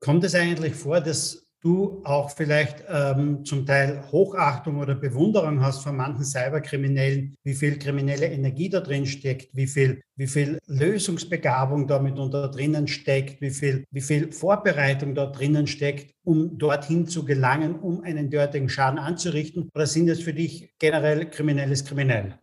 Kommt es eigentlich vor, dass du auch vielleicht ähm, zum Teil Hochachtung oder Bewunderung hast von manchen Cyberkriminellen, wie viel kriminelle Energie da drin steckt, wie viel, wie viel Lösungsbegabung damit unter drinnen steckt, wie viel, wie viel Vorbereitung da drinnen steckt, um dorthin zu gelangen, um einen dortigen Schaden anzurichten? Oder sind es für dich generell kriminelles Kriminell?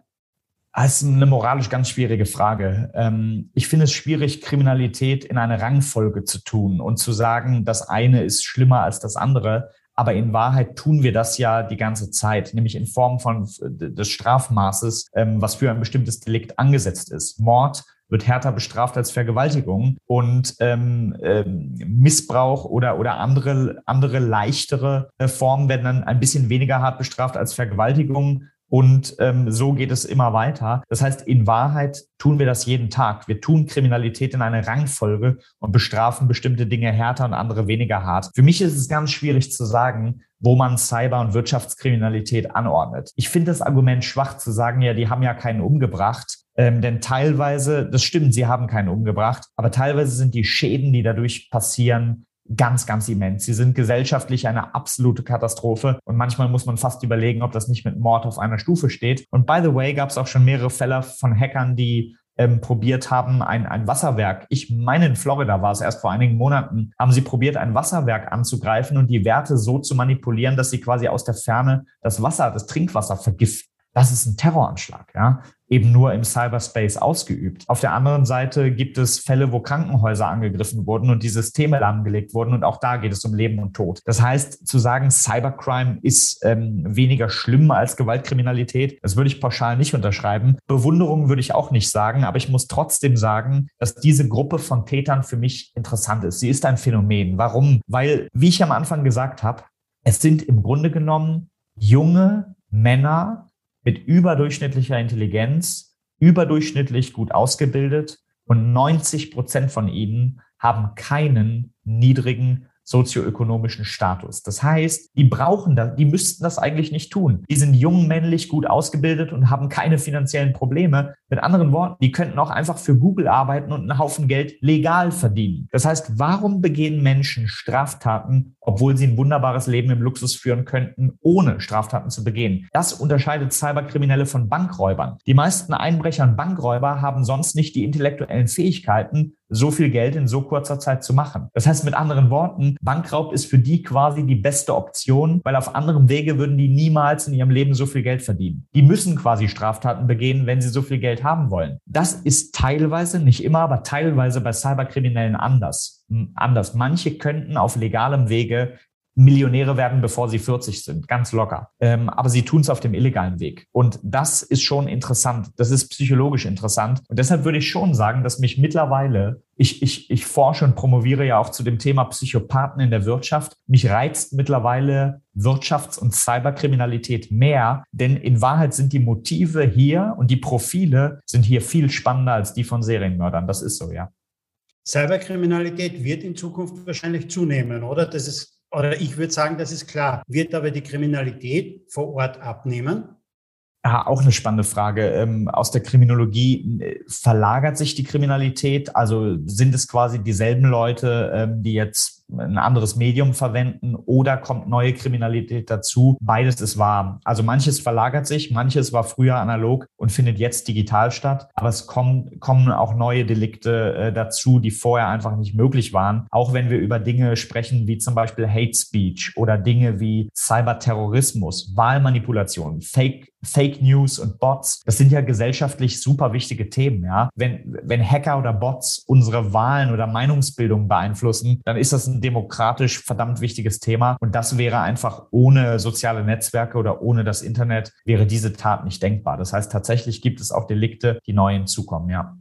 Das ist eine moralisch ganz schwierige Frage. Ähm, ich finde es schwierig, Kriminalität in eine Rangfolge zu tun und zu sagen, das eine ist schlimmer als das andere. Aber in Wahrheit tun wir das ja die ganze Zeit, nämlich in Form von des Strafmaßes, ähm, was für ein bestimmtes Delikt angesetzt ist. Mord wird härter bestraft als Vergewaltigung und ähm, ähm, Missbrauch oder, oder andere, andere leichtere äh, Formen werden dann ein bisschen weniger hart bestraft als Vergewaltigung und ähm, so geht es immer weiter. Das heißt, in Wahrheit tun wir das jeden Tag. Wir tun Kriminalität in eine Rangfolge und bestrafen bestimmte Dinge härter und andere weniger hart. Für mich ist es ganz schwierig zu sagen, wo man Cyber- und Wirtschaftskriminalität anordnet. Ich finde das Argument schwach zu sagen, ja, die haben ja keinen umgebracht. Ähm, denn teilweise, das stimmt, sie haben keinen umgebracht, aber teilweise sind die Schäden, die dadurch passieren, ganz, ganz immens. Sie sind gesellschaftlich eine absolute Katastrophe und manchmal muss man fast überlegen, ob das nicht mit Mord auf einer Stufe steht. Und by the way, gab es auch schon mehrere Fälle von Hackern, die ähm, probiert haben, ein, ein Wasserwerk, ich meine in Florida war es erst vor einigen Monaten, haben sie probiert, ein Wasserwerk anzugreifen und die Werte so zu manipulieren, dass sie quasi aus der Ferne das Wasser, das Trinkwasser vergiften. Das ist ein Terroranschlag, ja eben nur im Cyberspace ausgeübt. Auf der anderen Seite gibt es Fälle, wo Krankenhäuser angegriffen wurden und die Systeme lahmgelegt wurden und auch da geht es um Leben und Tod. Das heißt, zu sagen, Cybercrime ist ähm, weniger schlimm als Gewaltkriminalität, das würde ich pauschal nicht unterschreiben. Bewunderung würde ich auch nicht sagen, aber ich muss trotzdem sagen, dass diese Gruppe von Tätern für mich interessant ist. Sie ist ein Phänomen. Warum? Weil, wie ich am Anfang gesagt habe, es sind im Grunde genommen junge Männer, mit überdurchschnittlicher Intelligenz, überdurchschnittlich gut ausgebildet und 90 Prozent von ihnen haben keinen niedrigen sozioökonomischen Status. Das heißt, die brauchen das, die müssten das eigentlich nicht tun. Die sind jung, männlich, gut ausgebildet und haben keine finanziellen Probleme. Mit anderen Worten, die könnten auch einfach für Google arbeiten und einen Haufen Geld legal verdienen. Das heißt, warum begehen Menschen Straftaten, obwohl sie ein wunderbares Leben im Luxus führen könnten, ohne Straftaten zu begehen? Das unterscheidet Cyberkriminelle von Bankräubern. Die meisten Einbrecher und Bankräuber haben sonst nicht die intellektuellen Fähigkeiten, so viel Geld in so kurzer Zeit zu machen. Das heißt mit anderen Worten, Bankraub ist für die quasi die beste Option, weil auf anderem Wege würden die niemals in ihrem Leben so viel Geld verdienen. Die müssen quasi Straftaten begehen, wenn sie so viel Geld haben wollen. Das ist teilweise, nicht immer, aber teilweise bei Cyberkriminellen anders. Anders. Manche könnten auf legalem Wege Millionäre werden, bevor sie 40 sind, ganz locker. Ähm, aber sie tun es auf dem illegalen Weg. Und das ist schon interessant. Das ist psychologisch interessant. Und deshalb würde ich schon sagen, dass mich mittlerweile, ich, ich, ich forsche und promoviere ja auch zu dem Thema Psychopathen in der Wirtschaft. Mich reizt mittlerweile Wirtschafts- und Cyberkriminalität mehr, denn in Wahrheit sind die Motive hier und die Profile sind hier viel spannender als die von Serienmördern. Das ist so, ja. Cyberkriminalität wird in Zukunft wahrscheinlich zunehmen, oder? Das ist Oder ich würde sagen, das ist klar. Wird aber die Kriminalität vor Ort abnehmen? Ja, auch eine spannende Frage. Ähm, aus der Kriminologie äh, verlagert sich die Kriminalität? Also sind es quasi dieselben Leute, ähm, die jetzt ein anderes Medium verwenden oder kommt neue Kriminalität dazu. Beides ist wahr. Also manches verlagert sich, manches war früher analog und findet jetzt digital statt. Aber es kommen, kommen auch neue Delikte äh, dazu, die vorher einfach nicht möglich waren. Auch wenn wir über Dinge sprechen wie zum Beispiel Hate Speech oder Dinge wie Cyberterrorismus, Wahlmanipulation, Fake Fake News und Bots, das sind ja gesellschaftlich super wichtige Themen, ja. Wenn, wenn Hacker oder Bots unsere Wahlen oder Meinungsbildung beeinflussen, dann ist das ein demokratisch verdammt wichtiges Thema. Und das wäre einfach ohne soziale Netzwerke oder ohne das Internet wäre diese Tat nicht denkbar. Das heißt, tatsächlich gibt es auch Delikte, die neu hinzukommen, ja.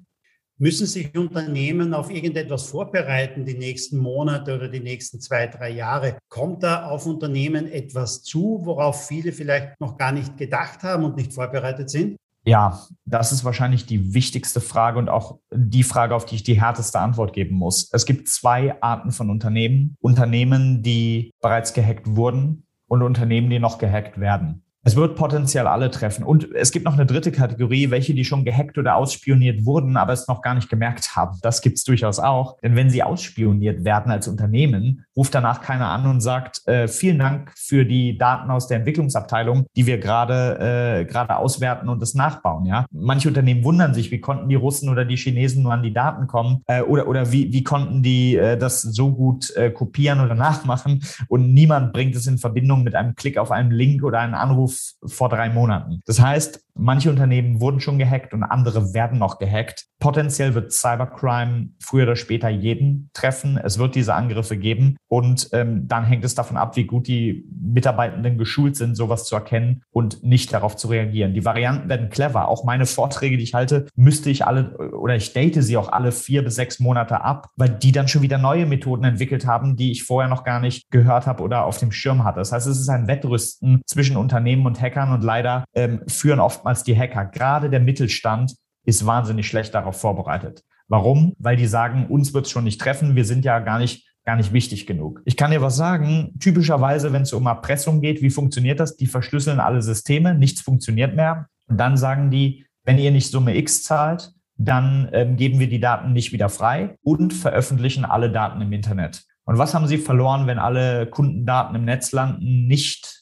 Müssen sich Unternehmen auf irgendetwas vorbereiten, die nächsten Monate oder die nächsten zwei, drei Jahre? Kommt da auf Unternehmen etwas zu, worauf viele vielleicht noch gar nicht gedacht haben und nicht vorbereitet sind? Ja, das ist wahrscheinlich die wichtigste Frage und auch die Frage, auf die ich die härteste Antwort geben muss. Es gibt zwei Arten von Unternehmen. Unternehmen, die bereits gehackt wurden und Unternehmen, die noch gehackt werden. Es wird potenziell alle treffen. Und es gibt noch eine dritte Kategorie, welche, die schon gehackt oder ausspioniert wurden, aber es noch gar nicht gemerkt haben. Das gibt es durchaus auch. Denn wenn sie ausspioniert werden als Unternehmen, ruft danach keiner an und sagt, äh, vielen Dank für die Daten aus der Entwicklungsabteilung, die wir gerade äh, gerade auswerten und das nachbauen. Ja, Manche Unternehmen wundern sich, wie konnten die Russen oder die Chinesen nur an die Daten kommen äh, oder, oder wie, wie konnten die äh, das so gut äh, kopieren oder nachmachen und niemand bringt es in Verbindung mit einem Klick auf einen Link oder einen Anruf vor drei Monaten. Das heißt, manche Unternehmen wurden schon gehackt und andere werden noch gehackt. Potenziell wird Cybercrime früher oder später jeden treffen. Es wird diese Angriffe geben und ähm, dann hängt es davon ab, wie gut die Mitarbeitenden geschult sind, sowas zu erkennen und nicht darauf zu reagieren. Die Varianten werden clever. Auch meine Vorträge, die ich halte, müsste ich alle oder ich date sie auch alle vier bis sechs Monate ab, weil die dann schon wieder neue Methoden entwickelt haben, die ich vorher noch gar nicht gehört habe oder auf dem Schirm hatte. Das heißt, es ist ein Wettrüsten zwischen Unternehmen und Hackern und leider ähm, führen oftmals die Hacker, gerade der Mittelstand, ist wahnsinnig schlecht darauf vorbereitet. Warum? Weil die sagen, uns wird es schon nicht treffen, wir sind ja gar nicht gar nicht wichtig genug. Ich kann dir was sagen, typischerweise, wenn es um Erpressung geht, wie funktioniert das? Die verschlüsseln alle Systeme, nichts funktioniert mehr. Und dann sagen die, wenn ihr nicht Summe X zahlt, dann ähm, geben wir die Daten nicht wieder frei und veröffentlichen alle Daten im Internet. Und was haben sie verloren, wenn alle Kundendaten im Netz landen? Nicht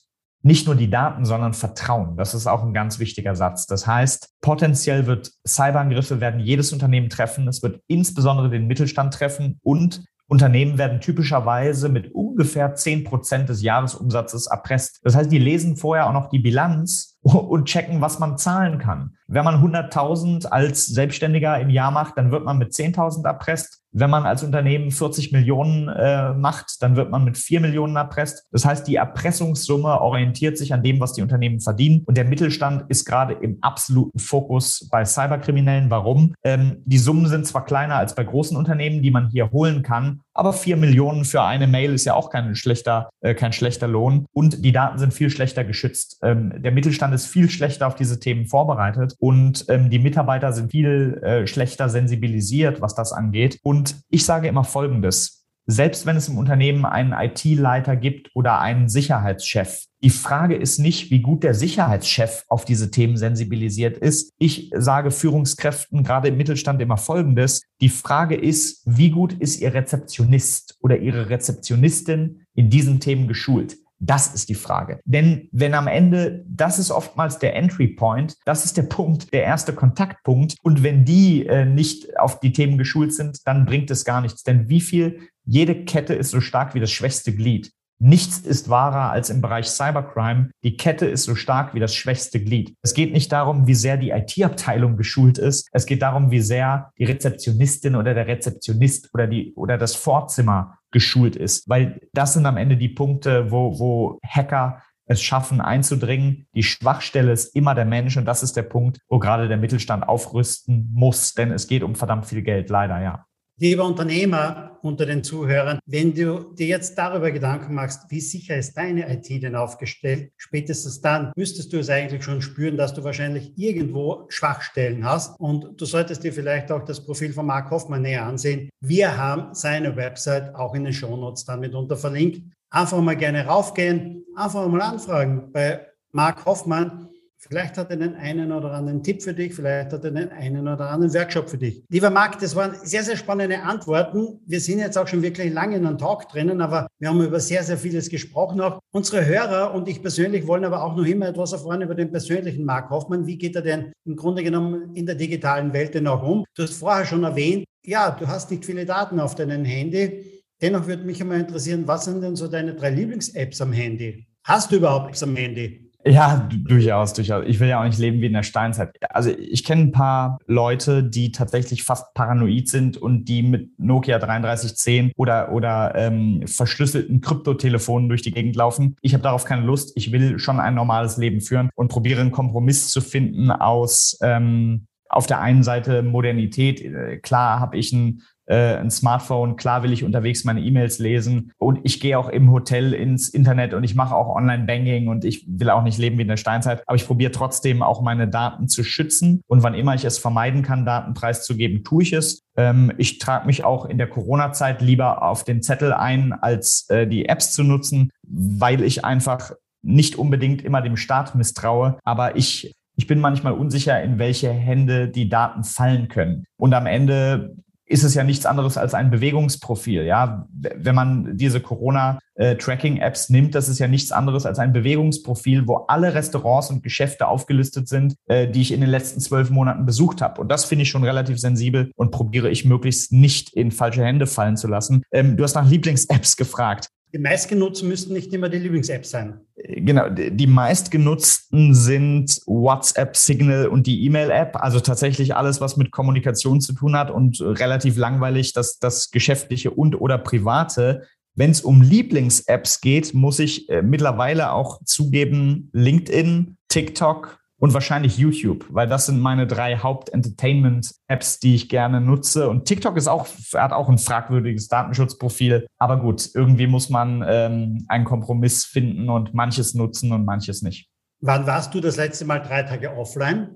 nicht nur die Daten, sondern Vertrauen. Das ist auch ein ganz wichtiger Satz. Das heißt, potenziell wird Cyberangriffe werden jedes Unternehmen treffen. Es wird insbesondere den Mittelstand treffen und Unternehmen werden typischerweise mit ungefähr zehn Prozent des Jahresumsatzes erpresst. Das heißt, die lesen vorher auch noch die Bilanz und checken, was man zahlen kann. Wenn man 100.000 als Selbstständiger im Jahr macht, dann wird man mit 10.000 erpresst. Wenn man als Unternehmen 40 Millionen äh, macht, dann wird man mit 4 Millionen erpresst. Das heißt, die Erpressungssumme orientiert sich an dem, was die Unternehmen verdienen. Und der Mittelstand ist gerade im absoluten Fokus bei Cyberkriminellen. Warum? Ähm, die Summen sind zwar kleiner als bei großen Unternehmen, die man hier holen kann, aber 4 Millionen für eine Mail ist ja auch kein schlechter, äh, kein schlechter Lohn. Und die Daten sind viel schlechter geschützt. Ähm, der Mittelstand ist viel schlechter auf diese Themen vorbereitet und ähm, die Mitarbeiter sind viel äh, schlechter sensibilisiert, was das angeht. Und ich sage immer Folgendes. Selbst wenn es im Unternehmen einen IT-Leiter gibt oder einen Sicherheitschef, die Frage ist nicht, wie gut der Sicherheitschef auf diese Themen sensibilisiert ist. Ich sage Führungskräften gerade im Mittelstand immer Folgendes. Die Frage ist, wie gut ist Ihr Rezeptionist oder Ihre Rezeptionistin in diesen Themen geschult? Das ist die Frage. Denn wenn am Ende, das ist oftmals der Entry Point, das ist der Punkt, der erste Kontaktpunkt. Und wenn die äh, nicht auf die Themen geschult sind, dann bringt es gar nichts. Denn wie viel, jede Kette ist so stark wie das schwächste Glied. Nichts ist wahrer als im Bereich Cybercrime. Die Kette ist so stark wie das schwächste Glied. Es geht nicht darum, wie sehr die IT-Abteilung geschult ist. Es geht darum, wie sehr die Rezeptionistin oder der Rezeptionist oder die, oder das Vorzimmer geschult ist. Weil das sind am Ende die Punkte, wo, wo Hacker es schaffen einzudringen. Die Schwachstelle ist immer der Mensch und das ist der Punkt, wo gerade der Mittelstand aufrüsten muss, denn es geht um verdammt viel Geld, leider, ja. Lieber Unternehmer unter den Zuhörern, wenn du dir jetzt darüber Gedanken machst, wie sicher ist deine IT denn aufgestellt, spätestens dann müsstest du es eigentlich schon spüren, dass du wahrscheinlich irgendwo Schwachstellen hast und du solltest dir vielleicht auch das Profil von Mark Hoffmann näher ansehen. Wir haben seine Website auch in den Shownotes dann mitunter verlinkt. einfach mal gerne raufgehen, einfach mal anfragen bei Marc Hoffmann. Vielleicht hat er den einen oder anderen Tipp für dich, vielleicht hat er den einen oder anderen Workshop für dich. Lieber Marc, das waren sehr, sehr spannende Antworten. Wir sind jetzt auch schon wirklich lange in einem Talk drinnen, aber wir haben über sehr, sehr vieles gesprochen. Auch unsere Hörer und ich persönlich wollen aber auch noch immer etwas erfahren über den persönlichen Marc Hoffmann. Wie geht er denn im Grunde genommen in der digitalen Welt denn auch um? Du hast vorher schon erwähnt, ja, du hast nicht viele Daten auf deinem Handy. Dennoch würde mich einmal interessieren, was sind denn so deine drei Lieblings-Apps am Handy? Hast du überhaupt Apps am Handy? Ja, durchaus, durchaus. Ich will ja auch nicht leben wie in der Steinzeit. Also ich kenne ein paar Leute, die tatsächlich fast paranoid sind und die mit Nokia 3310 oder, oder ähm, verschlüsselten Kryptotelefonen durch die Gegend laufen. Ich habe darauf keine Lust. Ich will schon ein normales Leben führen und probiere einen Kompromiss zu finden aus ähm, auf der einen Seite Modernität. Äh, klar habe ich ein äh, ein Smartphone. Klar will ich unterwegs meine E-Mails lesen und ich gehe auch im Hotel ins Internet und ich mache auch Online-Banking und ich will auch nicht leben wie in der Steinzeit, aber ich probiere trotzdem auch meine Daten zu schützen und wann immer ich es vermeiden kann, Daten preiszugeben, tue ich es. Ähm, ich trage mich auch in der Corona-Zeit lieber auf den Zettel ein, als äh, die Apps zu nutzen, weil ich einfach nicht unbedingt immer dem Staat misstraue, aber ich ich bin manchmal unsicher, in welche Hände die Daten fallen können. Und am Ende ist es ja nichts anderes als ein Bewegungsprofil. Ja, wenn man diese Corona-Tracking-Apps nimmt, das ist ja nichts anderes als ein Bewegungsprofil, wo alle Restaurants und Geschäfte aufgelistet sind, äh, die ich in den letzten zwölf Monaten besucht habe. Und das finde ich schon relativ sensibel und probiere ich möglichst nicht in falsche Hände fallen zu lassen. Ähm, du hast nach Lieblings-Apps gefragt. Die meistgenutzten müssten nicht immer die Lieblings-Apps sein. Genau, die meistgenutzten sind WhatsApp, Signal und die E-Mail-App. Also tatsächlich alles, was mit Kommunikation zu tun hat und relativ langweilig, dass das Geschäftliche und oder Private. Wenn es um Lieblings-Apps geht, muss ich äh, mittlerweile auch zugeben, LinkedIn, TikTok, und wahrscheinlich YouTube, weil das sind meine drei Haupt-Entertainment-Apps, die ich gerne nutze. Und TikTok ist auch, hat auch ein fragwürdiges Datenschutzprofil. Aber gut, irgendwie muss man ähm, einen Kompromiss finden und manches nutzen und manches nicht. Wann warst du das letzte Mal drei Tage offline?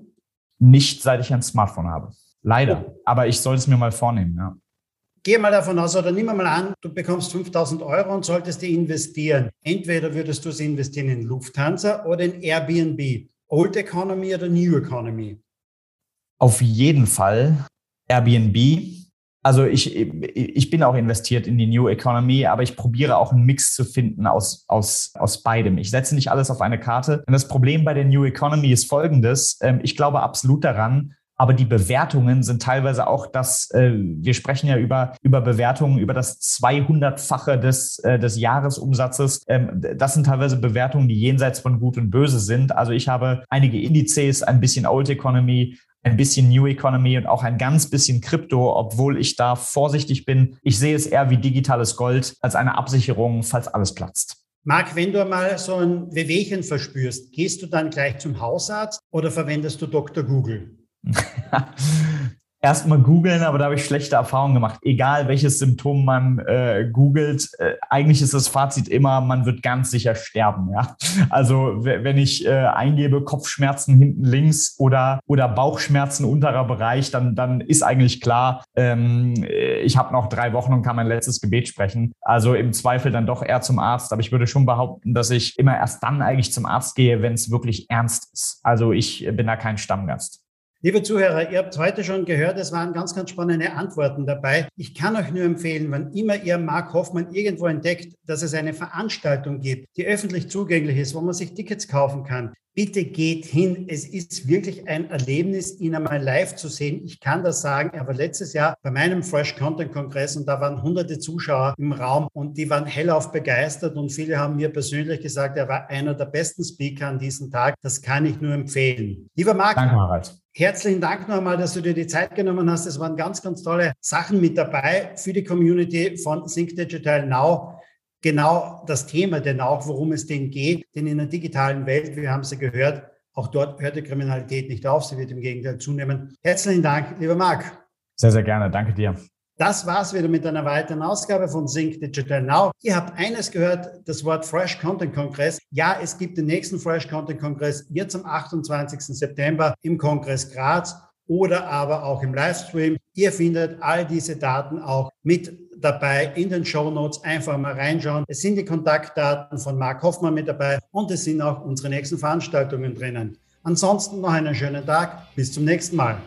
Nicht, seit ich ein Smartphone habe. Leider. Oh. Aber ich soll es mir mal vornehmen, ja. Gehe mal davon aus, oder nimm mal an, du bekommst 5000 Euro und solltest die investieren. Entweder würdest du sie investieren in Lufthansa oder in Airbnb. Old Economy oder New Economy? Auf jeden Fall Airbnb. Also ich, ich bin auch investiert in die New Economy, aber ich probiere auch einen Mix zu finden aus, aus, aus beidem. Ich setze nicht alles auf eine Karte. Und das Problem bei der New Economy ist folgendes. Ähm, ich glaube absolut daran, aber die Bewertungen sind teilweise auch das, äh, wir sprechen ja über, über Bewertungen über das 200-fache des, äh, des Jahresumsatzes. Ähm, das sind teilweise Bewertungen, die jenseits von Gut und Böse sind. Also ich habe einige Indizes, ein bisschen Old Economy, ein bisschen New Economy und auch ein ganz bisschen Krypto, obwohl ich da vorsichtig bin. Ich sehe es eher wie digitales Gold als eine Absicherung, falls alles platzt. Marc, wenn du mal so ein Wehwehchen verspürst, gehst du dann gleich zum Hausarzt oder verwendest du Dr. Google? Erstmal googeln, aber da habe ich schlechte Erfahrungen gemacht. Egal welches Symptom man äh, googelt, äh, eigentlich ist das Fazit immer, man wird ganz sicher sterben. Ja? Also wenn ich äh, eingebe Kopfschmerzen hinten links oder, oder Bauchschmerzen unterer Bereich, dann, dann ist eigentlich klar, ähm, ich habe noch drei Wochen und kann mein letztes Gebet sprechen. Also im Zweifel dann doch eher zum Arzt. Aber ich würde schon behaupten, dass ich immer erst dann eigentlich zum Arzt gehe, wenn es wirklich ernst ist. Also ich bin da kein Stammgast. Liebe Zuhörer, ihr habt heute schon gehört, es waren ganz, ganz spannende Antworten dabei. Ich kann euch nur empfehlen, wann immer ihr Mark Hoffmann irgendwo entdeckt, dass es eine Veranstaltung gibt, die öffentlich zugänglich ist, wo man sich Tickets kaufen kann, bitte geht hin. Es ist wirklich ein Erlebnis, ihn einmal live zu sehen. Ich kann das sagen. Er war letztes Jahr bei meinem Fresh Content Kongress und da waren hunderte Zuschauer im Raum und die waren hellauf begeistert und viele haben mir persönlich gesagt, er war einer der besten Speaker an diesem Tag. Das kann ich nur empfehlen. Lieber Marc. Danke, Harald. Herzlichen Dank nochmal, dass du dir die Zeit genommen hast. Es waren ganz, ganz tolle Sachen mit dabei für die Community von Think Digital Now genau das Thema denn auch, worum es denn geht. Denn in der digitalen Welt, wir haben es ja gehört, auch dort hört die Kriminalität nicht auf, sie wird im Gegenteil zunehmen. Herzlichen Dank, lieber Marc. Sehr, sehr gerne. Danke dir. Das war's wieder mit einer weiteren Ausgabe von Sync Digital Now. Ihr habt eines gehört, das Wort Fresh Content Kongress. Ja, es gibt den nächsten Fresh Content Kongress jetzt am 28. September im Kongress Graz oder aber auch im Livestream. Ihr findet all diese Daten auch mit dabei in den Show Notes. Einfach mal reinschauen. Es sind die Kontaktdaten von Marc Hoffmann mit dabei und es sind auch unsere nächsten Veranstaltungen drinnen. Ansonsten noch einen schönen Tag. Bis zum nächsten Mal.